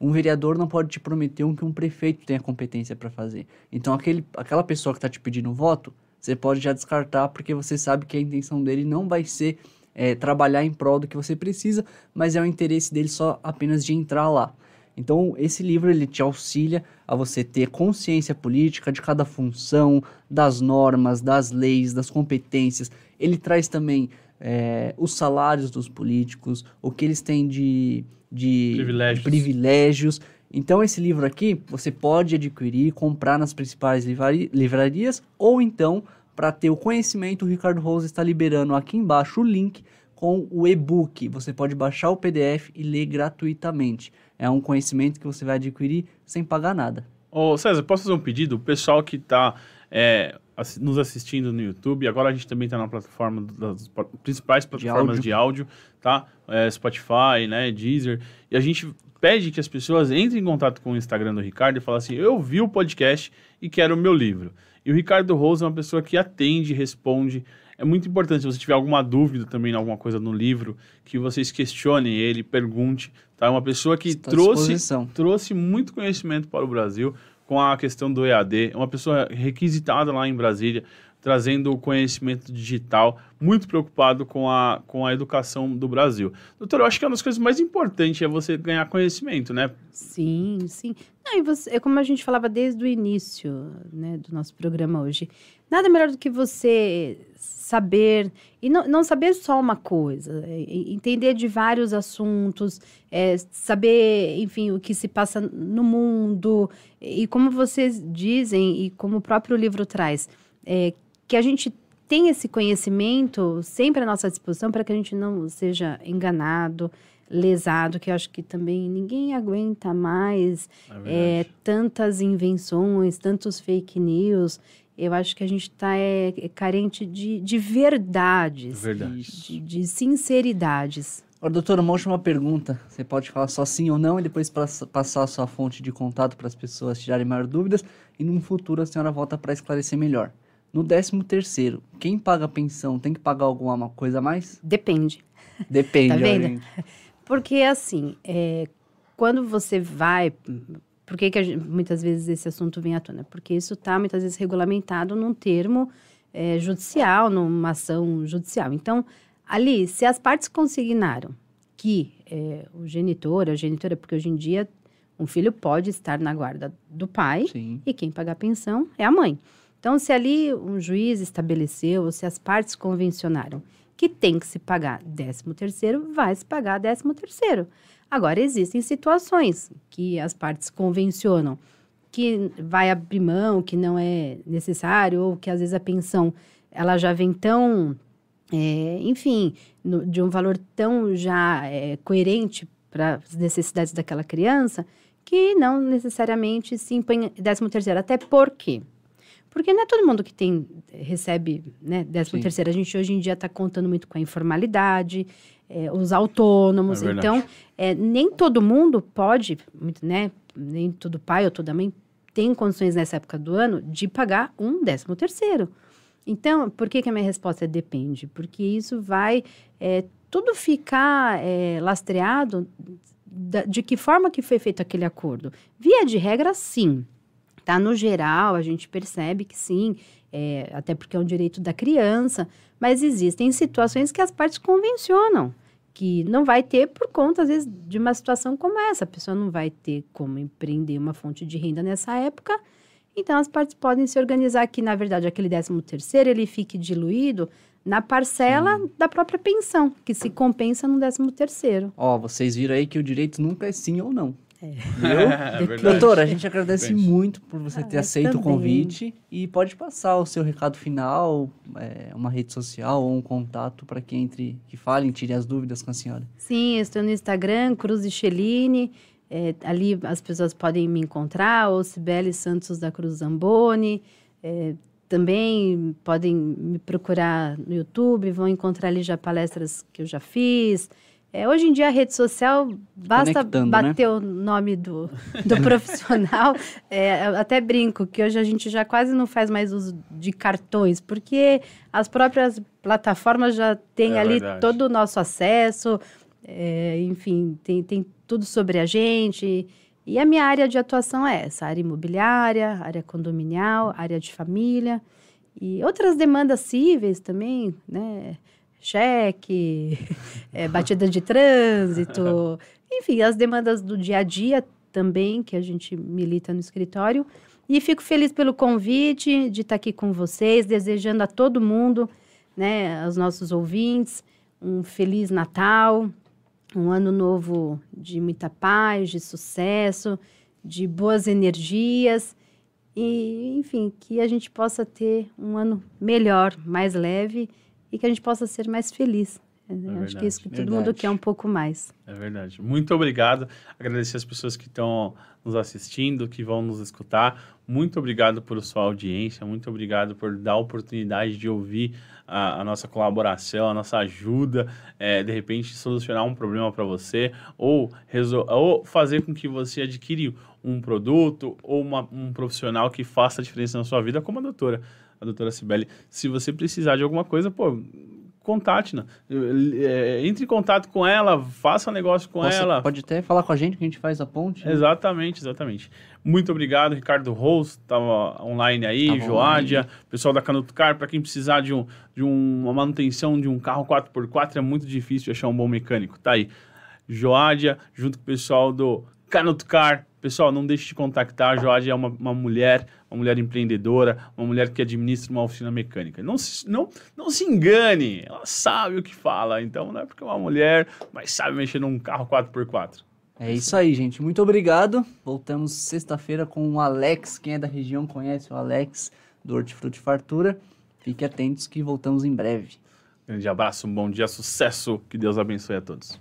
Um vereador não pode te prometer um que um prefeito tenha competência para fazer. Então, aquele, aquela pessoa que está te pedindo voto, você pode já descartar, porque você sabe que a intenção dele não vai ser é, trabalhar em prol do que você precisa, mas é o interesse dele só apenas de entrar lá. Então, esse livro ele te auxilia a você ter consciência política de cada função, das normas, das leis, das competências. Ele traz também é, os salários dos políticos, o que eles têm de, de Privilégios. privilégios. Então, esse livro aqui você pode adquirir, comprar nas principais livraria- livrarias, ou então, para ter o conhecimento, o Ricardo Rose está liberando aqui embaixo o link com o e-book. Você pode baixar o PDF e ler gratuitamente. É um conhecimento que você vai adquirir sem pagar nada. Ô, César, posso fazer um pedido? O pessoal que está nos assistindo no YouTube, agora a gente também está na plataforma das pa- principais plataformas áudio. de áudio, tá? É, Spotify, né, Deezer. E a gente pede que as pessoas entrem em contato com o Instagram do Ricardo e falem assim, eu vi o podcast e quero o meu livro. E o Ricardo Rose é uma pessoa que atende, responde. É muito importante, se você tiver alguma dúvida também em alguma coisa no livro, que vocês questionem ele, pergunte. Tá? É uma pessoa que trouxe trouxe muito conhecimento para o Brasil com a questão do EAD. É uma pessoa requisitada lá em Brasília, trazendo o conhecimento digital, muito preocupado com a, com a educação do Brasil. Doutor, eu acho que uma das coisas mais importantes é você ganhar conhecimento, né? Sim, sim. Não, e você, é como a gente falava desde o início né, do nosso programa hoje. Nada melhor do que você saber, e não, não saber só uma coisa, entender de vários assuntos, é, saber, enfim, o que se passa no mundo, e como vocês dizem, e como o próprio livro traz, é, que a gente tem esse conhecimento sempre à nossa disposição para que a gente não seja enganado, lesado, que eu acho que também ninguém aguenta mais É é, tantas invenções, tantos fake news. Eu acho que a gente está é, é carente de, de verdades, Verdade. de, de sinceridades. Agora, doutora, uma última pergunta. Você pode falar só sim ou não e depois passa- passar a sua fonte de contato para as pessoas tirarem maior dúvidas e num futuro a senhora volta para esclarecer melhor. No 13 terceiro, quem paga a pensão tem que pagar alguma coisa a mais? Depende. Depende, Tá vendo? Porque, assim, é, quando você vai. Por que, que gente- muitas vezes esse assunto vem à tona? Porque isso está muitas vezes regulamentado num termo é, judicial, numa ação judicial. Então, ali, se as partes consignaram que é, o genitor, a genitora, porque hoje em dia um filho pode estar na guarda do pai, Sim. e quem paga a pensão é a mãe. Então, se ali um juiz estabeleceu, ou se as partes convencionaram que tem que se pagar 13 terceiro, vai se pagar 13 terceiro. Agora, existem situações que as partes convencionam que vai abrir mão, que não é necessário, ou que às vezes a pensão ela já vem tão, é, enfim, no- de um valor tão já é, coerente para as necessidades daquela criança, que não necessariamente se impõe 13 terceiro. Até por quê? Porque não é todo mundo que tem, recebe né, 13 Sim. terceiro. A gente hoje em dia está contando muito com a informalidade, é, os autônomos. É então, é, nem todo mundo pode, né? Nem todo pai ou toda mãe tem condições nessa época do ano de pagar um 13 terceiro. Então, por que, que a minha resposta é depende? Porque isso vai tudo ficar lastreado da- de que forma que foi feito aquele acordo. Via de regra, sim. Tá? No geral, a gente percebe que sim, é, até porque é um direito da criança, mas existem situações que as partes convencionam, que não vai ter por conta, às vezes, de uma situação como essa. A pessoa não vai ter como empreender uma fonte de renda nessa época, então as partes podem se organizar que, na verdade, aquele 13 terceiro ele fique diluído na parcela da própria pensão, que se compensa no 13 terceiro. Ó, vocês viram aí que o direito nunca é sim ou não. *laughs* É verdade. Doutora, a gente agradece Depende. muito por você Ah, ter aceito o também. convite e pode passar o seu recado final, é, uma rede social ou um contato para que entre, que falem, tire as dúvidas com a senhora. Sim, estou no Instagram, Cruz e Cheline. É, ali as pessoas podem me encontrar, ou Cibele Santos da Cruz Zamboni. É, também podem me procurar no YouTube, vão encontrar ali já palestras que eu já fiz. É, hoje em dia a rede social, basta Conectando, né? bater o nome do, do *laughs* profissional. É, até brinco que hoje a gente já quase não faz mais uso de cartões, porque as próprias plataformas já têm É ali verdade. todo o nosso acesso, é, enfim, tem, tem tudo sobre a gente. E a minha área de atuação é essa: área imobiliária, área condominial, área de família e outras demandas cíveis também, né? Cheque, é, *laughs* batida de trânsito, *laughs* enfim, as demandas do dia a dia também, que a gente milita no escritório. E fico feliz pelo convite de estar aqui com vocês, desejando a todo mundo, né, aos nossos ouvintes, um feliz Natal, um ano novo de muita paz, de sucesso, de boas energias e, enfim, que a gente possa ter um ano melhor, mais leve e que a gente possa ser mais feliz. Eu Acho que é isso que todo verdade. mundo quer um pouco mais. É verdade. Muito obrigado. Agradecer as pessoas que estão nos assistindo, que vão nos escutar. Muito obrigado por sua audiência. Muito obrigado por dar a oportunidade de ouvir a, a nossa colaboração, a nossa ajuda, é, de repente solucionar um problema para você ou, ou fazer com que você adquire um produto ou uma- um profissional que faça a diferença na sua vida, como a doutora, a doutora Cibele. Se você precisar de alguma coisa, pô, contate-na. É, entre em contato com ela, faça negócio com ela. Pode até falar com a gente que a gente faz a ponte. né? Exatamente, exatamente. Muito obrigado, Ricardo Rose, estava online aí, Tava Joádia, pessoal da Canuto Car, para quem precisar de, um, de um- uma manutenção de um carro 4x4, é muito difícil achar um bom mecânico. Tá aí. Joádia, junto com o pessoal do Canuto Car. Pessoal, não deixe de contactar. A Joádia é uma, uma mulher, uma mulher empreendedora, uma mulher que administra uma oficina mecânica. Não se, não, não se engane, ela sabe o que fala. Então, não é porque é uma mulher, mas sabe mexer num carro 4x4. É isso aí, gente. Muito obrigado. Voltamos sexta-feira com o Alex. Quem é da região conhece o Alex do Hortifruti Fartura. Fique atentos que voltamos em breve. Grande abraço, um bom dia, sucesso, que Deus abençoe a todos.